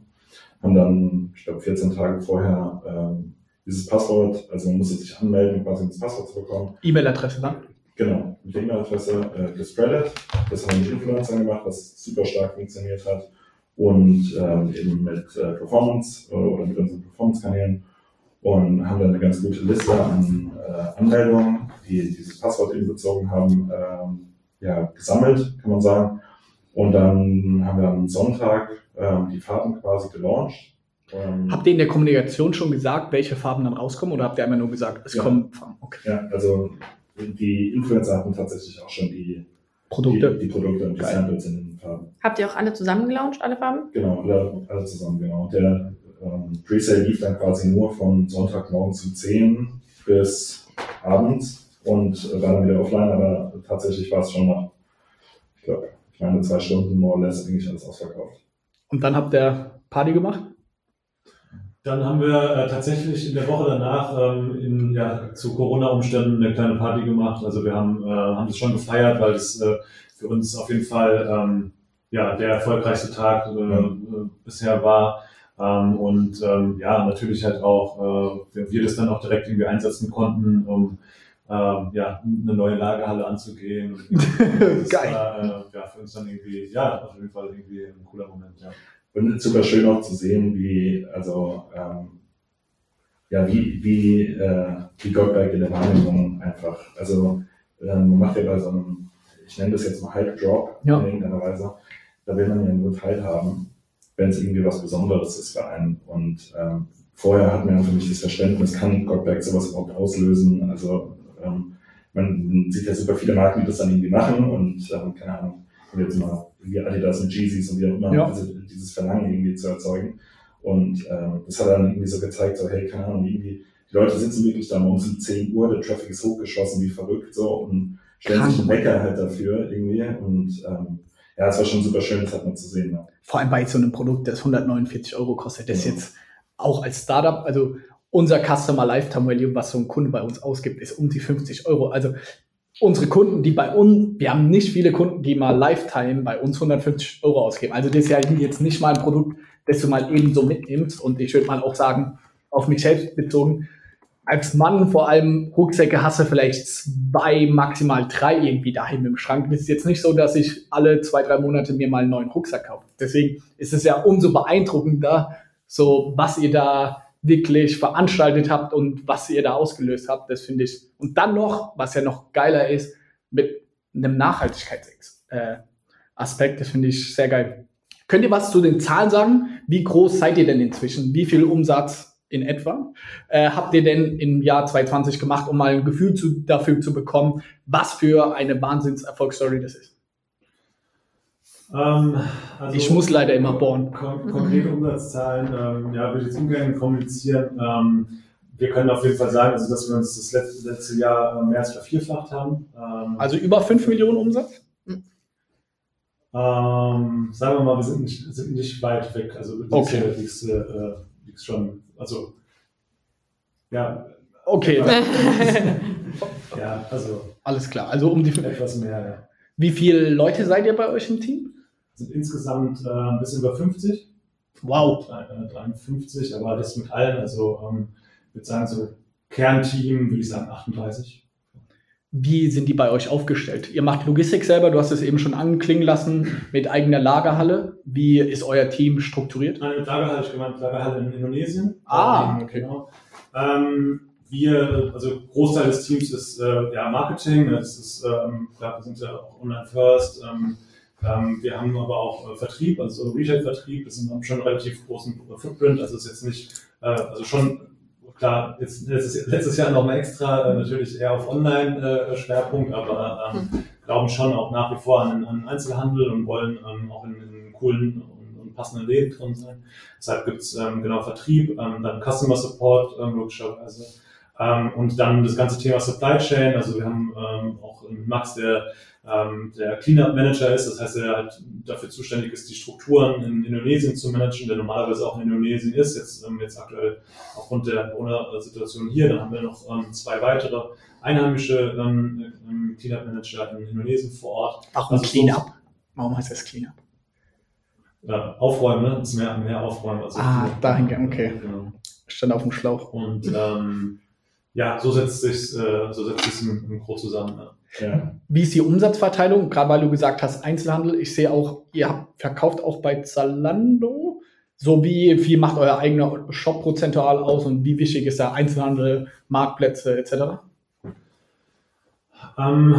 Haben dann, ich glaube, 14 Tage vorher ähm, dieses Passwort, also man musste sich anmelden, quasi um das Passwort zu bekommen. E-Mail-Adresse, ne? Genau, mit der E-Mail-Adresse äh, gespreadet. Das haben wir mit Influencern gemacht, was super stark funktioniert hat und ähm, eben mit äh, Performance äh, oder mit unseren Performance-Kanälen und haben dann eine ganz gute Liste an äh, Anmeldungen, die dieses Passwort eben bezogen haben, ähm, ja, gesammelt, kann man sagen. Und dann haben wir am Sonntag ähm, die Farben quasi gelauncht. Ähm, habt ihr in der Kommunikation schon gesagt, welche Farben dann rauskommen oder habt ihr einmal nur gesagt, es ja. kommen Farben? Okay. Ja, also die Influencer hatten tatsächlich auch schon die Produkte, die, die Produkte und die Geil. Samples in Farben. Habt ihr auch alle zusammen gelauncht, alle Farben? Genau, alle, alle zusammen, genau. Der ähm, Presale lief dann quasi nur von Sonntagmorgen zu 10 bis abends und war dann wieder offline, aber tatsächlich war es schon nach, ich glaube, ich meine zwei Stunden more or less eigentlich alles ausverkauft. Und dann habt ihr Party gemacht? Dann haben wir äh, tatsächlich in der Woche danach ähm, in, ja, zu Corona-Umständen eine kleine Party gemacht. Also wir haben, äh, haben das schon gefeiert, weil es äh, für uns auf jeden Fall ähm, ja, der erfolgreichste Tag äh, äh, bisher war. Ähm, und ähm, ja, natürlich halt auch, äh, wir das dann auch direkt irgendwie einsetzen konnten, um ähm, ja, eine neue Lagerhalle anzugehen. <laughs> Geil. War, äh, ja, für uns dann irgendwie, ja, auf jeden Fall irgendwie ein cooler Moment, ja. Und super schön auch zu sehen, wie, also, ähm, ja, wie, wie, äh, wie Goldberg in der Wahrnehmung einfach, also, ähm, man macht ja bei so einem, ich nenne das jetzt mal Hype Drop ja. in irgendeiner Weise, da will man ja nur teilhaben, wenn es irgendwie was Besonderes ist für einen. Und ähm, vorher hat man für mich das Verständnis, kann Goldberg sowas überhaupt auslösen? Also, ähm, man sieht ja super viele Marken, die das dann irgendwie machen und, ähm, keine Ahnung, jetzt mal wie Adidas und Jeezys und wie auch immer, ja. also dieses Verlangen irgendwie zu erzeugen. Und ähm, das hat dann irgendwie so gezeigt, so, hey, keine Ahnung, irgendwie, die Leute sitzen wirklich da morgens um 10 Uhr, der Traffic ist hochgeschossen wie verrückt so und stellen Krank. sich einen Wecker halt dafür irgendwie. Und ähm, ja, es war schon super schön, das hat man zu sehen. Ja. Vor allem bei so einem Produkt, das 149 Euro kostet, das ja. jetzt auch als Startup, also unser Customer Lifetime Value, was so ein Kunde bei uns ausgibt, ist um die 50 Euro. Also unsere Kunden, die bei uns, wir haben nicht viele Kunden, die mal Lifetime bei uns 150 Euro ausgeben. Also das ist ja jetzt nicht mal ein Produkt, das du mal eben so mitnimmst. Und ich würde mal auch sagen, auf mich selbst bezogen, als Mann vor allem Rucksäcke hasse vielleicht zwei, maximal drei irgendwie daheim im Schrank. Es ist jetzt nicht so, dass ich alle zwei, drei Monate mir mal einen neuen Rucksack kaufe. Deswegen ist es ja umso beeindruckender, so was ihr da wirklich veranstaltet habt und was ihr da ausgelöst habt, das finde ich. Und dann noch, was ja noch geiler ist, mit einem Nachhaltigkeitsaspekt, äh, das finde ich sehr geil. Könnt ihr was zu den Zahlen sagen? Wie groß seid ihr denn inzwischen? Wie viel Umsatz in etwa äh, habt ihr denn im Jahr 2020 gemacht, um mal ein Gefühl zu, dafür zu bekommen, was für eine Wahnsinns-Erfolgsstory das ist? Ähm, also ich muss leider immer bohren. Kon konkrete Umsatzzahlen, ähm, ja, würde ich jetzt ungern kommunizieren. Ähm, wir können auf jeden Fall sagen, also, dass wir uns das letzte, letzte Jahr mehr als vervierfacht haben. Ähm, also über 5 Millionen Umsatz? Ähm, sagen wir mal, wir sind nicht, sind nicht weit weg. Also du okay. liegst, äh, schon, also ja. Okay. <laughs> ja, also. Alles klar. Also um die etwas mehr, ja. Wie viele Leute seid ihr bei euch im Team? sind insgesamt äh, ein bisschen über 50. Wow. 53, aber das mit allen, also ähm, ich würde sagen, so Kernteam würde ich sagen 38. Wie sind die bei euch aufgestellt? Ihr macht Logistik selber, du hast es eben schon anklingen lassen, mit eigener Lagerhalle. Wie ist euer Team strukturiert? Nein, Lagerhalle, ich gemeint Lagerhalle in Indonesien. Ah, okay. Genau. Ähm, wir, also Großteil des Teams ist äh, ja Marketing, das ist, ähm, klar, wir sind ja auch online first. Ähm, ähm, wir haben aber auch äh, Vertrieb, also so Retail-Vertrieb, das haben schon einen relativ großen Footprint, also ist jetzt nicht, äh, also schon klar, jetzt letztes, letztes Jahr noch mal extra äh, natürlich eher auf Online-Schwerpunkt, äh, aber ähm, glauben schon auch nach wie vor an, an Einzelhandel und wollen ähm, auch in, in coolen und, und, passenden Läden drin sein. Deshalb gibt's ähm, genau Vertrieb, ähm, dann Customer Support ähm, logischerweise. Ähm, und dann das ganze Thema Supply Chain. Also wir haben ähm, auch Max, der ähm, der Cleanup Manager ist. Das heißt, er halt dafür zuständig ist, die Strukturen in Indonesien zu managen, der normalerweise auch in Indonesien ist. Jetzt, ähm, jetzt aktuell aufgrund der Corona-Situation hier. Dann haben wir noch ähm, zwei weitere einheimische ähm, ähm Cleanup Manager in Indonesien vor Ort. Warum also Cleanup? Warum heißt das Cleanup? Ja, aufräumen, ne? Das mehr, mehr aufräumen. Also ah, dahin, okay. Genau. Stand auf dem Schlauch. Und ähm, ja, so setzt sich äh, so setzt sich im, im Gro zusammen. Ja. Ja. Wie ist die Umsatzverteilung? Gerade weil du gesagt hast, Einzelhandel. Ich sehe auch, ihr habt verkauft auch bei Zalando. So wie viel macht euer eigener Shop prozentual aus und wie wichtig ist der Einzelhandel, Marktplätze etc.? Ähm,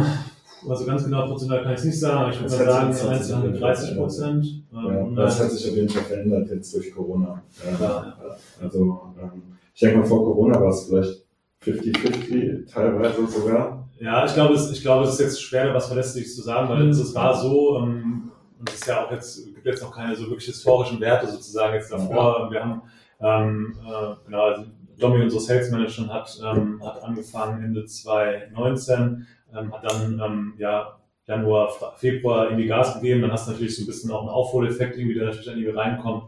also ganz genau prozentual kann ich es nicht sagen. Ich würde mal sagen, Einzelhandel 30 Prozent. Ja, das hat sich auf jeden Fall verändert jetzt durch Corona. Ja, also ähm, ich denke mal, vor Corona war es vielleicht 50-50 teilweise sogar. Ja, ich glaube, es, ich glaube, es ist jetzt schwer, was Verlässliches zu sagen, weil es, es war so, ähm, und es ist ja auch jetzt, gibt jetzt noch keine so wirklich historischen Werte sozusagen jetzt davor. Ja. Wir haben, ähm, äh, genau, also Domi, unsere Sales Managerin, hat, ähm, hat angefangen Ende 2019, ähm, hat dann, ähm, ja, Januar, Februar irgendwie Gas gegeben, dann hast du natürlich so ein bisschen auch einen Aufholeffekt irgendwie, der natürlich dann irgendwie reinkommt.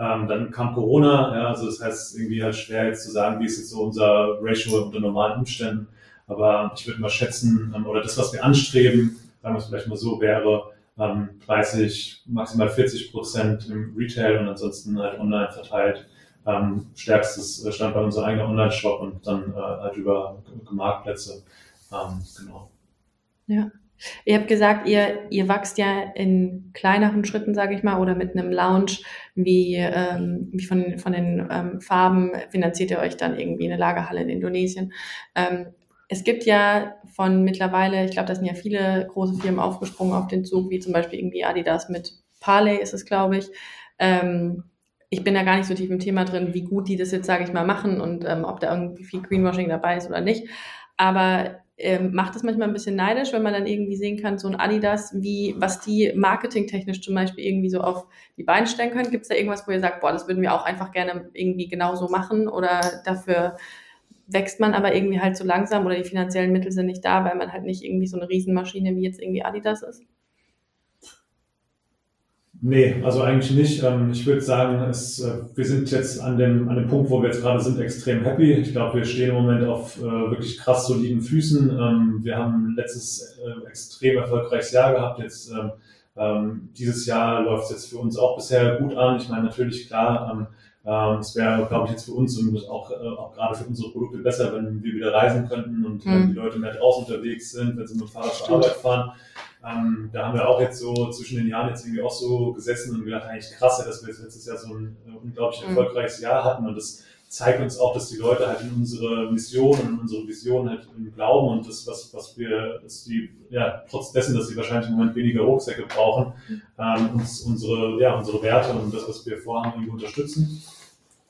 Ähm, dann kam Corona, ja, also das heißt irgendwie halt schwer jetzt zu sagen, wie ist jetzt so unser Ratio unter normalen Umständen. Aber ich würde mal schätzen, ähm, oder das, was wir anstreben, sagen wir es vielleicht mal so, wäre ähm, 30, maximal 40 Prozent im Retail und ansonsten halt online verteilt. Ähm, stärkstes äh, Standbein unser eigener Online-Shop und dann äh, halt über Marktplätze. Ähm, genau. Ja. Ihr habt gesagt, ihr, ihr wachst ja in kleineren Schritten, sage ich mal, oder mit einem Lounge, wie, ähm, wie von, von den ähm, Farben finanziert ihr euch dann irgendwie eine Lagerhalle in Indonesien. Ähm, es gibt ja von mittlerweile, ich glaube, da sind ja viele große Firmen aufgesprungen auf den Zug, wie zum Beispiel irgendwie Adidas mit Parley ist es, glaube ich. Ähm, ich bin da gar nicht so tief im Thema drin, wie gut die das jetzt, sage ich mal, machen und ähm, ob da irgendwie viel Greenwashing dabei ist oder nicht. Aber ähm, macht das manchmal ein bisschen neidisch, wenn man dann irgendwie sehen kann, so ein Adidas, wie, was die marketingtechnisch zum Beispiel irgendwie so auf die Beine stellen können. Gibt es da irgendwas, wo ihr sagt, boah, das würden wir auch einfach gerne irgendwie genauso machen oder dafür wächst man aber irgendwie halt so langsam oder die finanziellen Mittel sind nicht da, weil man halt nicht irgendwie so eine Riesenmaschine wie jetzt irgendwie Adidas ist? Nee, also eigentlich nicht. Ähm, ich würde sagen, es, äh, wir sind jetzt an dem, an dem Punkt, wo wir jetzt gerade sind, extrem happy. Ich glaube, wir stehen im Moment auf äh, wirklich krass soliden Füßen. Ähm, wir haben letztes äh, extrem erfolgreiches Jahr gehabt. Jetzt ähm, dieses Jahr läuft es jetzt für uns auch bisher gut an. Ich meine, natürlich klar, es wäre, glaube ich, jetzt für uns und auch, auch gerade für unsere Produkte besser, wenn wir wieder reisen könnten und mhm. die Leute mehr draußen unterwegs sind, wenn sie mit dem Fahrrad zur Arbeit fahren. Ähm, da haben wir auch jetzt so zwischen den Jahren jetzt irgendwie auch so gesessen und gedacht, eigentlich krass, dass wir jetzt letztes Jahr so ein äh, unglaublich mhm. erfolgreiches Jahr hatten und das zeigt uns auch, dass die Leute halt in unsere Mission und in unsere Vision halt glauben und das, was, was wir, dass die, ja, trotz dessen, dass sie wahrscheinlich im Moment weniger Rucksäcke brauchen, ähm, uns unsere, ja, unsere Werte und das, was wir vorhaben, irgendwie unterstützen.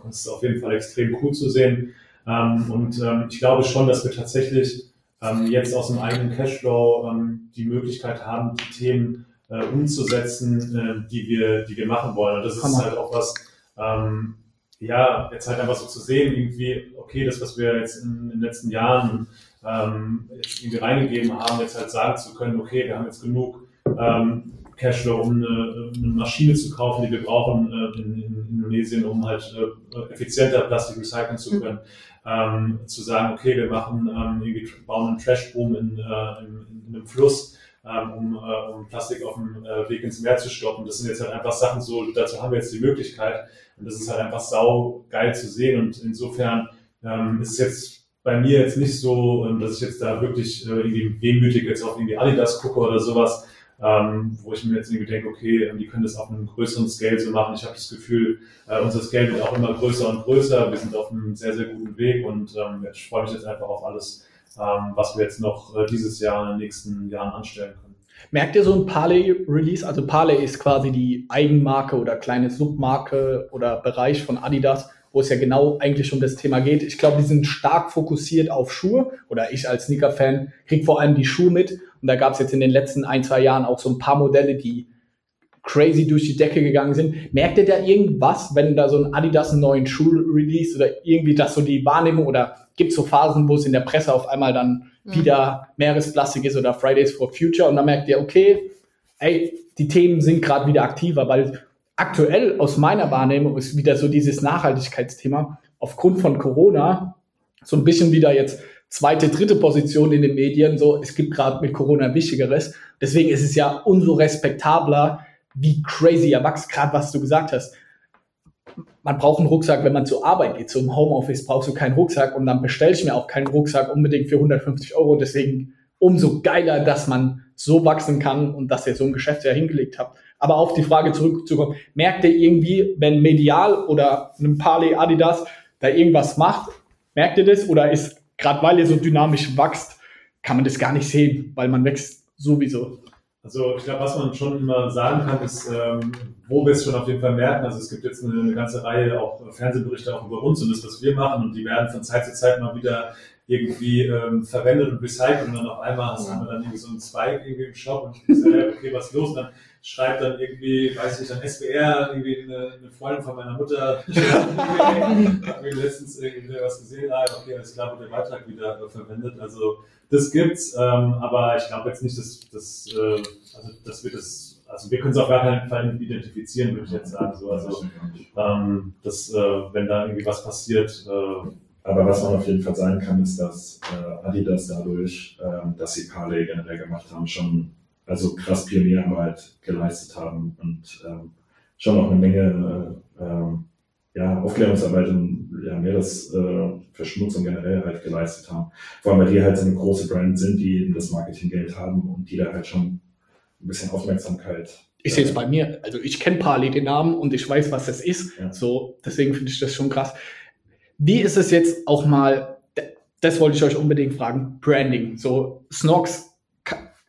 Das ist auf jeden Fall extrem cool zu sehen. Ähm, und ähm, ich glaube schon, dass wir tatsächlich ähm, jetzt aus dem eigenen Cashflow ähm, die Möglichkeit haben, die Themen äh, umzusetzen, äh, die wir, die wir machen wollen. Und das ist Hammer. halt auch was, ähm, ja, jetzt halt einfach so zu sehen, irgendwie, okay, das, was wir jetzt in, in den letzten Jahren ähm, jetzt irgendwie reingegeben haben, jetzt halt sagen zu können, okay, wir haben jetzt genug ähm, Cashflow, um eine, eine, Maschine zu kaufen, die wir brauchen äh, in, in, Indonesien, um halt äh, effizienter Plastik recyceln zu mhm. können. Mhm. Ähm, zu sagen, okay, wir machen ähm, irgendwie bauen einen Trashboom in, äh, in, in einem Fluss, ähm, um, äh, um Plastik auf dem äh, Weg ins Meer zu stoppen. Das sind jetzt halt einfach Sachen so, dazu haben wir jetzt die Möglichkeit. Und das ist halt einfach sau geil zu sehen. Und insofern ähm, ist es jetzt bei mir jetzt nicht so, ähm, dass ich jetzt da wirklich äh, irgendwie wehmütig jetzt auf irgendwie Adidas gucke oder sowas, ähm, wo ich mir jetzt irgendwie denke, okay, die können das auf einem größeren Scale so machen. Ich habe das Gefühl, äh, unser Scale wird auch immer größer und größer. Wir sind auf einem sehr, sehr guten Weg und ähm, ich freue mich jetzt einfach auf alles, ähm, was wir jetzt noch äh, dieses Jahr in den nächsten Jahren anstellen können. Merkt ihr so ein Parley-Release? Also Parley ist quasi die Eigenmarke oder kleine Submarke oder Bereich von Adidas, wo es ja genau eigentlich um das Thema geht. Ich glaube, die sind stark fokussiert auf Schuhe oder ich als Sneaker-Fan kriege vor allem die Schuhe mit. Und da gab es jetzt in den letzten ein, zwei Jahren auch so ein paar Modelle, die crazy durch die Decke gegangen sind. Merkt ihr da irgendwas, wenn da so ein Adidas einen neuen Schuh release oder irgendwie das so die Wahrnehmung oder gibt es so Phasen, wo es in der Presse auf einmal dann mhm. wieder Meeresplastik ist oder Fridays for Future und dann merkt ihr, okay, ey, die Themen sind gerade wieder aktiver, weil aktuell aus meiner Wahrnehmung ist wieder so dieses Nachhaltigkeitsthema aufgrund von Corona so ein bisschen wieder jetzt zweite, dritte Position in den Medien. So, es gibt gerade mit Corona Wichtigeres. Deswegen ist es ja umso respektabler, wie crazy erwachsen, gerade was du gesagt hast. Man braucht einen Rucksack, wenn man zur Arbeit geht. Zum Homeoffice brauchst du keinen Rucksack und dann bestelle ich mir auch keinen Rucksack unbedingt für 150 Euro. Deswegen umso geiler, dass man so wachsen kann und dass ihr so ein Geschäftsjahr hingelegt habt. Aber auf die Frage zurückzukommen, merkt ihr irgendwie, wenn medial oder ein Parley Adidas da irgendwas macht, merkt ihr das? Oder ist gerade weil ihr so dynamisch wächst, kann man das gar nicht sehen, weil man wächst sowieso. Also ich glaube, was man schon immer sagen kann, ist, ähm, wo wir es schon auf jeden Fall merken. Also es gibt jetzt eine, eine, ganze Reihe auch Fernsehberichte auch über uns und das, was wir machen und die werden von Zeit zu Zeit mal wieder irgendwie ähm, verwendet und recycelt und dann auf einmal ja. haben wir dann irgendwie so einen Zweig irgendwie im Shop und ich sage, okay, was ist los? Und dann schreibt dann irgendwie, weiß ich, dann SBR, irgendwie eine, eine Freundin von meiner Mutter, <laughs> <laughs> hat mir letztens irgendwie was gesehen, ah, okay, alles klar, wird der Beitrag wieder äh, verwendet. Also das gibt's, ähm, aber ich glaube jetzt nicht, dass, dass, äh, also, dass wir das, also wir können es auf gar keinen Fall identifizieren, würde ich jetzt sagen. So, also ähm, dass, äh, wenn da irgendwie was passiert, äh, aber was man auf jeden Fall sagen kann, ist, dass äh, Adidas dadurch, äh, dass sie Parley generell gemacht haben, schon also krass Pionierarbeit geleistet haben und ähm, schon noch eine Menge äh, ähm, ja, Aufklärungsarbeit und ja, Meeresverschmutzung äh, generell halt geleistet haben. Vor allem, weil die halt so eine große Brand sind, die das Marketinggeld haben und die da halt schon ein bisschen Aufmerksamkeit. Ich sehe es bei mir, also ich kenne Parley den Namen und ich weiß, was das ist. Ja. So, deswegen finde ich das schon krass. Wie ist es jetzt auch mal, das wollte ich euch unbedingt fragen, Branding. So, Snox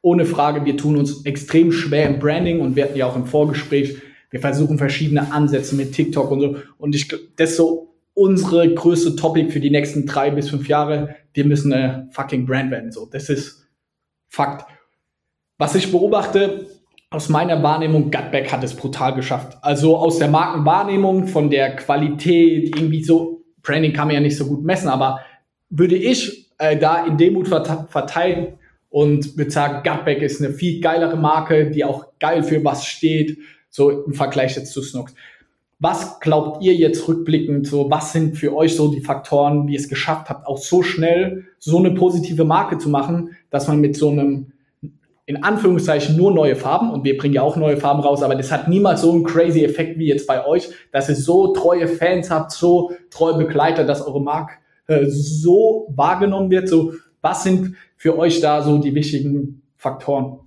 ohne Frage, wir tun uns extrem schwer im Branding und wir hatten ja auch im Vorgespräch, wir versuchen verschiedene Ansätze mit TikTok und so. Und ich, das ist so unsere größte Topic für die nächsten drei bis fünf Jahre. Wir müssen eine fucking Brand werden. So, das ist Fakt. Was ich beobachte, aus meiner Wahrnehmung, Gutback hat es brutal geschafft. Also aus der Markenwahrnehmung, von der Qualität, irgendwie so, Branding kann man ja nicht so gut messen, aber würde ich äh, da in Demut verteilen, und würde sagen, Gutback ist eine viel geilere Marke, die auch geil für was steht, so im Vergleich jetzt zu Snooks. Was glaubt ihr jetzt rückblickend, so was sind für euch so die Faktoren, wie ihr es geschafft habt, auch so schnell so eine positive Marke zu machen, dass man mit so einem in Anführungszeichen nur neue Farben und wir bringen ja auch neue Farben raus, aber das hat niemals so einen crazy Effekt wie jetzt bei euch, dass ihr so treue Fans habt, so treue Begleiter, dass eure Marke äh, so wahrgenommen wird. So, was sind für euch da so die wichtigen Faktoren?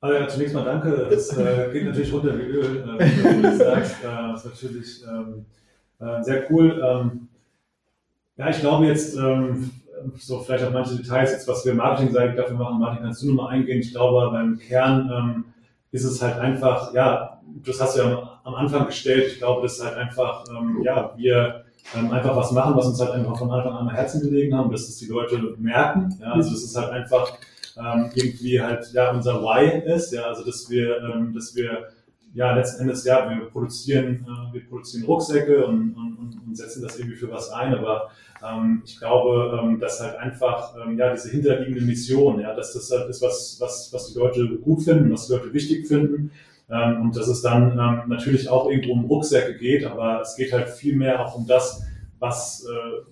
Also ja, zunächst mal danke. Das äh, geht natürlich runter wie Öl, äh, wie du sagst. <laughs> Äh, das ist natürlich ähm, äh, sehr cool. Ähm, ja, ich glaube jetzt, ähm, so vielleicht auch manche Details, jetzt was wir marketingseitig dafür machen. Martin, kannst du nochmal eingehen? Ich glaube, beim Kern ähm, ist es halt einfach, ja, das hast du ja am Anfang gestellt. Ich glaube, das ist halt einfach, ähm, ja, wir ähm, einfach was machen, was uns halt einfach von Anfang an am Herzen gelegen haben, dass das die Leute merken. Ja, also das ist halt einfach ähm, irgendwie halt ja unser Why ist, ja, also dass wir, ähm, dass wir ja letzten Endes ja wir produzieren, äh, wir produzieren Rucksäcke und, und, und setzen das irgendwie für was ein, aber ähm, ich glaube, ähm, dass halt einfach ähm, ja diese hinterliegende Mission, ja, dass das halt ist was was was die Leute gut finden, was die Leute wichtig finden ähm, und dass es dann ähm, natürlich auch irgendwo um Rucksäcke geht, aber es geht halt viel mehr auch um das, was, äh,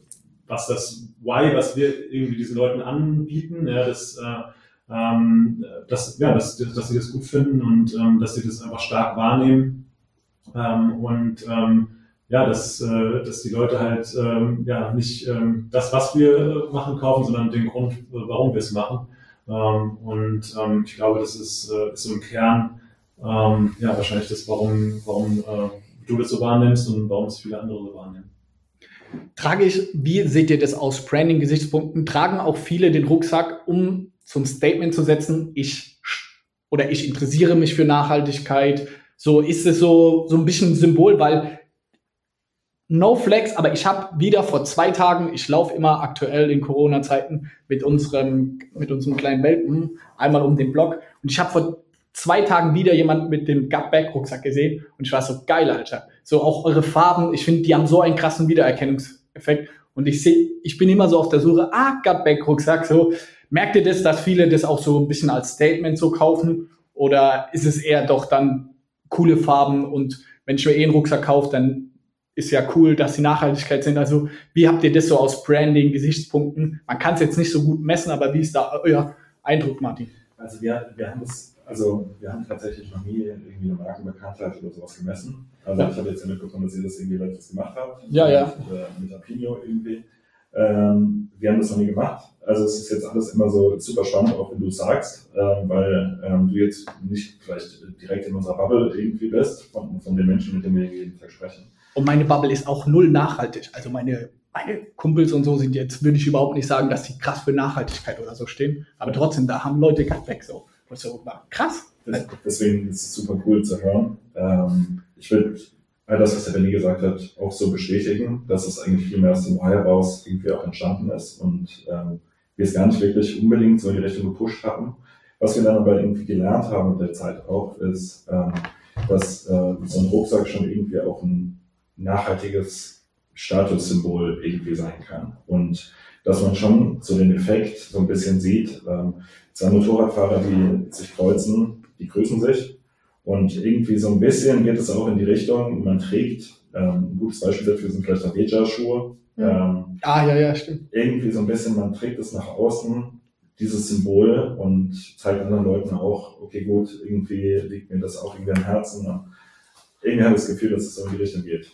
was das Why, was wir irgendwie diesen Leuten anbieten, ja, das, äh, ähm, dass, ja, dass, dass sie das gut finden und ähm, dass sie das einfach stark wahrnehmen ähm, und ähm, ja, dass, äh, dass die Leute halt ähm, ja nicht ähm, das, was wir machen, kaufen, sondern den Grund, warum wir es machen. Ähm, und ähm, ich glaube, das ist, äh, ist so im Kern ähm, ja, wahrscheinlich das, warum, warum äh, du das so wahrnimmst und warum es viele andere so wahrnehmen. Trage ich, wie seht ihr das aus Branding-Gesichtspunkten? Tragen auch viele den Rucksack, um zum Statement zu setzen, ich oder ich interessiere mich für Nachhaltigkeit. So ist es so, so ein bisschen ein Symbol, weil No Flex, aber ich habe wieder vor zwei Tagen, ich laufe immer aktuell in Corona-Zeiten mit unserem, mit unserem kleinen Welpen einmal um den Block und ich habe vor zwei Tagen wieder jemand mit dem Gutback-Rucksack gesehen und ich war so geil, Alter. So auch eure Farben, ich finde, die haben so einen krassen Wiedererkennungseffekt und ich sehe, ich bin immer so auf der Suche, ah, Gutback-Rucksack, so. Merkt ihr das, dass viele das auch so ein bisschen als Statement so kaufen oder ist es eher doch dann coole Farben und wenn ich mir eh einen Rucksack kaufe, dann ist ja cool, dass die Nachhaltigkeit sind. Also wie habt ihr das so aus Branding, Gesichtspunkten? Man kann es jetzt nicht so gut messen, aber wie ist da euer Eindruck, Martin? Also wir, wir haben das, also wir haben tatsächlich noch nie irgendwie eine Markenbekanntheit oder sowas gemessen. Also ich habe jetzt ja mitbekommen, dass ihr das irgendwie letztes gemacht habt. Ja, ja. Mit, äh, mit Apinio irgendwie. Ähm, wir haben das noch nie gemacht. Also es ist jetzt alles immer so super spannend, auch wenn du es sagst, ähm, weil ähm, du jetzt nicht vielleicht direkt in unserer Bubble irgendwie bist, von, von den Menschen, mit denen wir jeden Tag sprechen. Und meine Bubble ist auch null nachhaltig. Also meine, meine Kumpels und so sind jetzt, würde ich überhaupt nicht sagen, dass die krass für Nachhaltigkeit oder so stehen. Aber trotzdem, da haben Leute ganz weg so. So krass. Das, deswegen ist es super cool zu hören. Ähm, ich würde all das, was der Benny gesagt hat, auch so bestätigen, dass es eigentlich viel mehr aus dem Ei heraus irgendwie auch entstanden ist und ähm, wir es gar nicht wirklich unbedingt so in die Richtung gepusht haben. Was wir dann aber irgendwie gelernt haben mit der Zeit auch, ist, ähm, dass äh, so ein Rucksack schon irgendwie auch ein nachhaltiges Statussymbol irgendwie sein kann. Und dass man schon so den Effekt so ein bisschen sieht, ähm, zwei Motorradfahrer, die sich kreuzen, die grüßen sich. Und irgendwie so ein bisschen geht es auch in die Richtung, man trägt, ähm, ein gutes Beispiel dafür sind vielleicht Aveja-Schuhe. Ähm, ah, ja, ja, stimmt. Irgendwie so ein bisschen, man trägt es nach außen, dieses Symbol und zeigt anderen Leuten auch, okay, gut, irgendwie liegt mir das auch irgendwie am Herzen. Irgendwie habe ich das Gefühl, dass es so in die Richtung geht.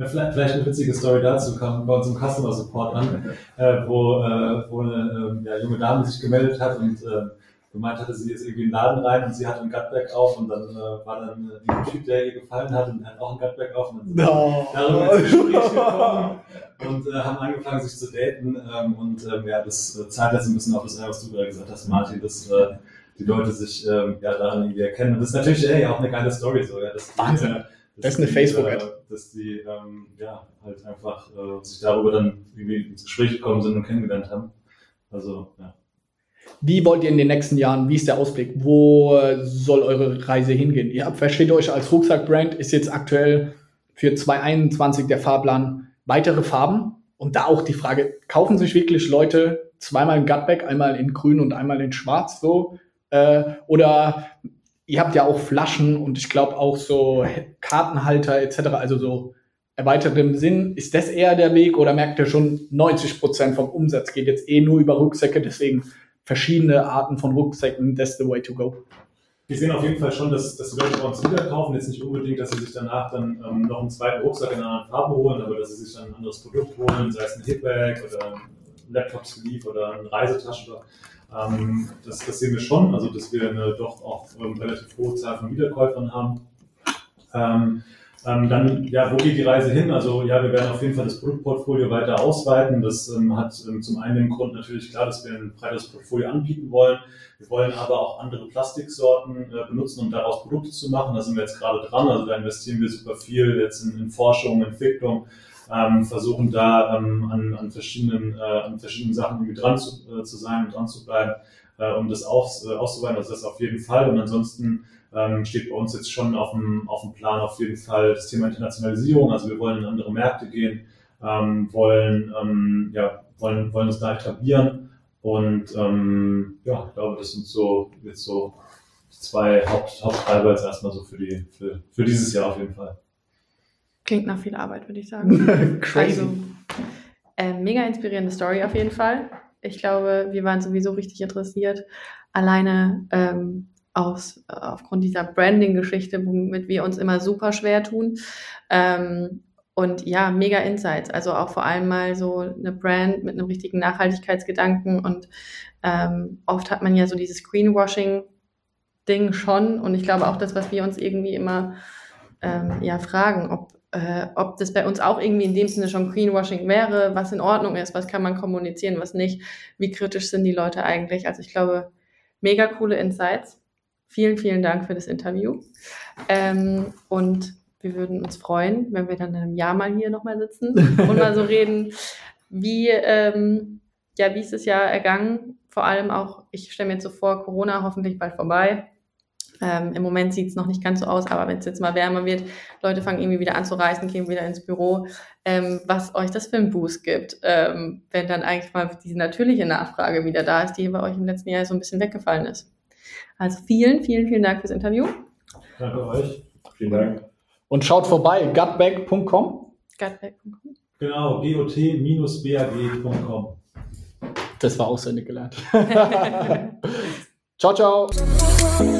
Ja, vielleicht, vielleicht eine witzige Story dazu kam bei uns im Customer Support an, äh, wo, äh, wo eine äh, ja, junge Dame sich gemeldet hat und äh, gemeint hatte, sie ist irgendwie in den Laden rein und sie hat ein Gutback auf und dann äh, war dann äh, ein Typ, der ihr gefallen hat und hat auch ein Gutback auf und dann sind no. darüber ins Gespräch gekommen und äh, haben angefangen, sich zu daten ähm, und ähm, ja, das äh, zahlt jetzt ein bisschen auf das ein, was du gerade gesagt hast, Martin, dass äh, die Leute sich ähm, ja daran irgendwie erkennen. Und das ist natürlich ey, auch eine geile Story so, ja, dass Wahnsinn. Die, das ist eine Facebook-Ad. Äh, dass die ähm, ja, halt einfach äh, sich darüber dann irgendwie ins Gespräch gekommen sind und kennengelernt haben. Also, ja. Wie wollt ihr in den nächsten Jahren, wie ist der Ausblick? Wo soll eure Reise hingehen? Ihr versteht euch als Rucksack-Brand, ist jetzt aktuell für 2021 der Fahrplan weitere Farben. Und da auch die Frage, kaufen sich wirklich Leute zweimal ein Gutback, einmal in grün und einmal in schwarz so? Äh, oder ihr habt ja auch Flaschen und ich glaube auch so Kartenhalter etc., also so erweitertem Sinn. Ist das eher der Weg oder merkt ihr schon, 90 Prozent vom Umsatz geht jetzt eh nur über Rücksäcke, deswegen verschiedene Arten von Rucksäcken, that's the way to go? Wir sehen auf jeden Fall schon, dass, dass die Leute bei uns wieder kaufen. Jetzt nicht unbedingt, dass sie sich danach dann ähm, noch einen zweiten Rucksack in einer anderen Farbe holen, aber dass sie sich dann ein anderes Produkt holen, sei es ein Hipbag oder ein Laptop-Sleeve oder eine Reisetasche. Ähm, das, das, sehen wir schon, also dass wir eine doch auch ähm, relativ hohe Zahl von Wiederkäufern haben. Ähm, ähm, dann, ja, wo geht die Reise hin? Also ja, wir werden auf jeden Fall das Produktportfolio weiter ausweiten. Das ähm, hat ähm, zum einen den Grund natürlich klar, dass wir ein breites Portfolio anbieten wollen. Wir wollen aber auch andere Plastiksorten äh, benutzen, um daraus Produkte zu machen. Da sind wir jetzt gerade dran. Also da investieren wir super viel jetzt in, in Forschung, Entwicklung, ähm, versuchen da ähm, an, an, verschiedenen, äh, an verschiedenen Sachen irgendwie dran zu, äh, zu sein und dran zu bleiben, äh, um das aus, äh, auszuweiten. Also das auf jeden Fall. Und ansonsten ähm, steht bei uns jetzt schon auf dem, auf dem Plan auf jeden Fall das Thema Internationalisierung. Also wir wollen in andere Märkte gehen, ähm, wollen, ähm, ja, wollen, wollen uns da etablieren. Und ähm, ja, ich glaube, das sind so jetzt so zwei Haupt, jetzt erstmal so für, die, für, für dieses Jahr auf jeden Fall. Klingt nach viel Arbeit, würde ich <laughs> sagen. Crazy. Also, äh, mega inspirierende Story auf jeden Fall. Ich glaube, wir waren sowieso richtig interessiert, alleine ähm, aus, aufgrund dieser Branding-Geschichte, womit wir uns immer super schwer tun. Ähm, und ja, mega Insights. Also auch vor allem mal so eine Brand mit einem richtigen Nachhaltigkeitsgedanken. Und ähm, oft hat man ja so dieses Greenwashing-Ding schon. Und ich glaube auch das, was wir uns irgendwie immer ähm, ja fragen, ob äh, ob das bei uns auch irgendwie in dem Sinne schon Greenwashing wäre, was in Ordnung ist, was kann man kommunizieren, was nicht, wie kritisch sind die Leute eigentlich. Also ich glaube, mega coole Insights. Vielen, vielen Dank für das Interview. Ähm, und wir würden uns freuen, wenn wir dann in einem Jahr mal hier nochmal sitzen <laughs> und mal so reden, wie, ähm, ja, wie ist das Jahr ergangen? Vor allem auch, ich stelle mir jetzt so vor, Corona hoffentlich bald vorbei Ähm, Im Moment sieht es noch nicht ganz so aus, aber wenn es jetzt mal wärmer wird, Leute fangen irgendwie wieder an zu reisen, gehen wieder ins Büro, ähm, was euch das für einen Boost gibt, ähm, wenn dann eigentlich mal diese natürliche Nachfrage wieder da ist, die bei euch im letzten Jahr so ein bisschen weggefallen ist. Also vielen, vielen, vielen Dank fürs Interview. Danke euch. Vielen Dank. Und schaut vorbei, gutback.com. Gutback.com. Genau, got-bag.com. Das war auswendig gelernt. <laughs> ciao, ciao. <laughs>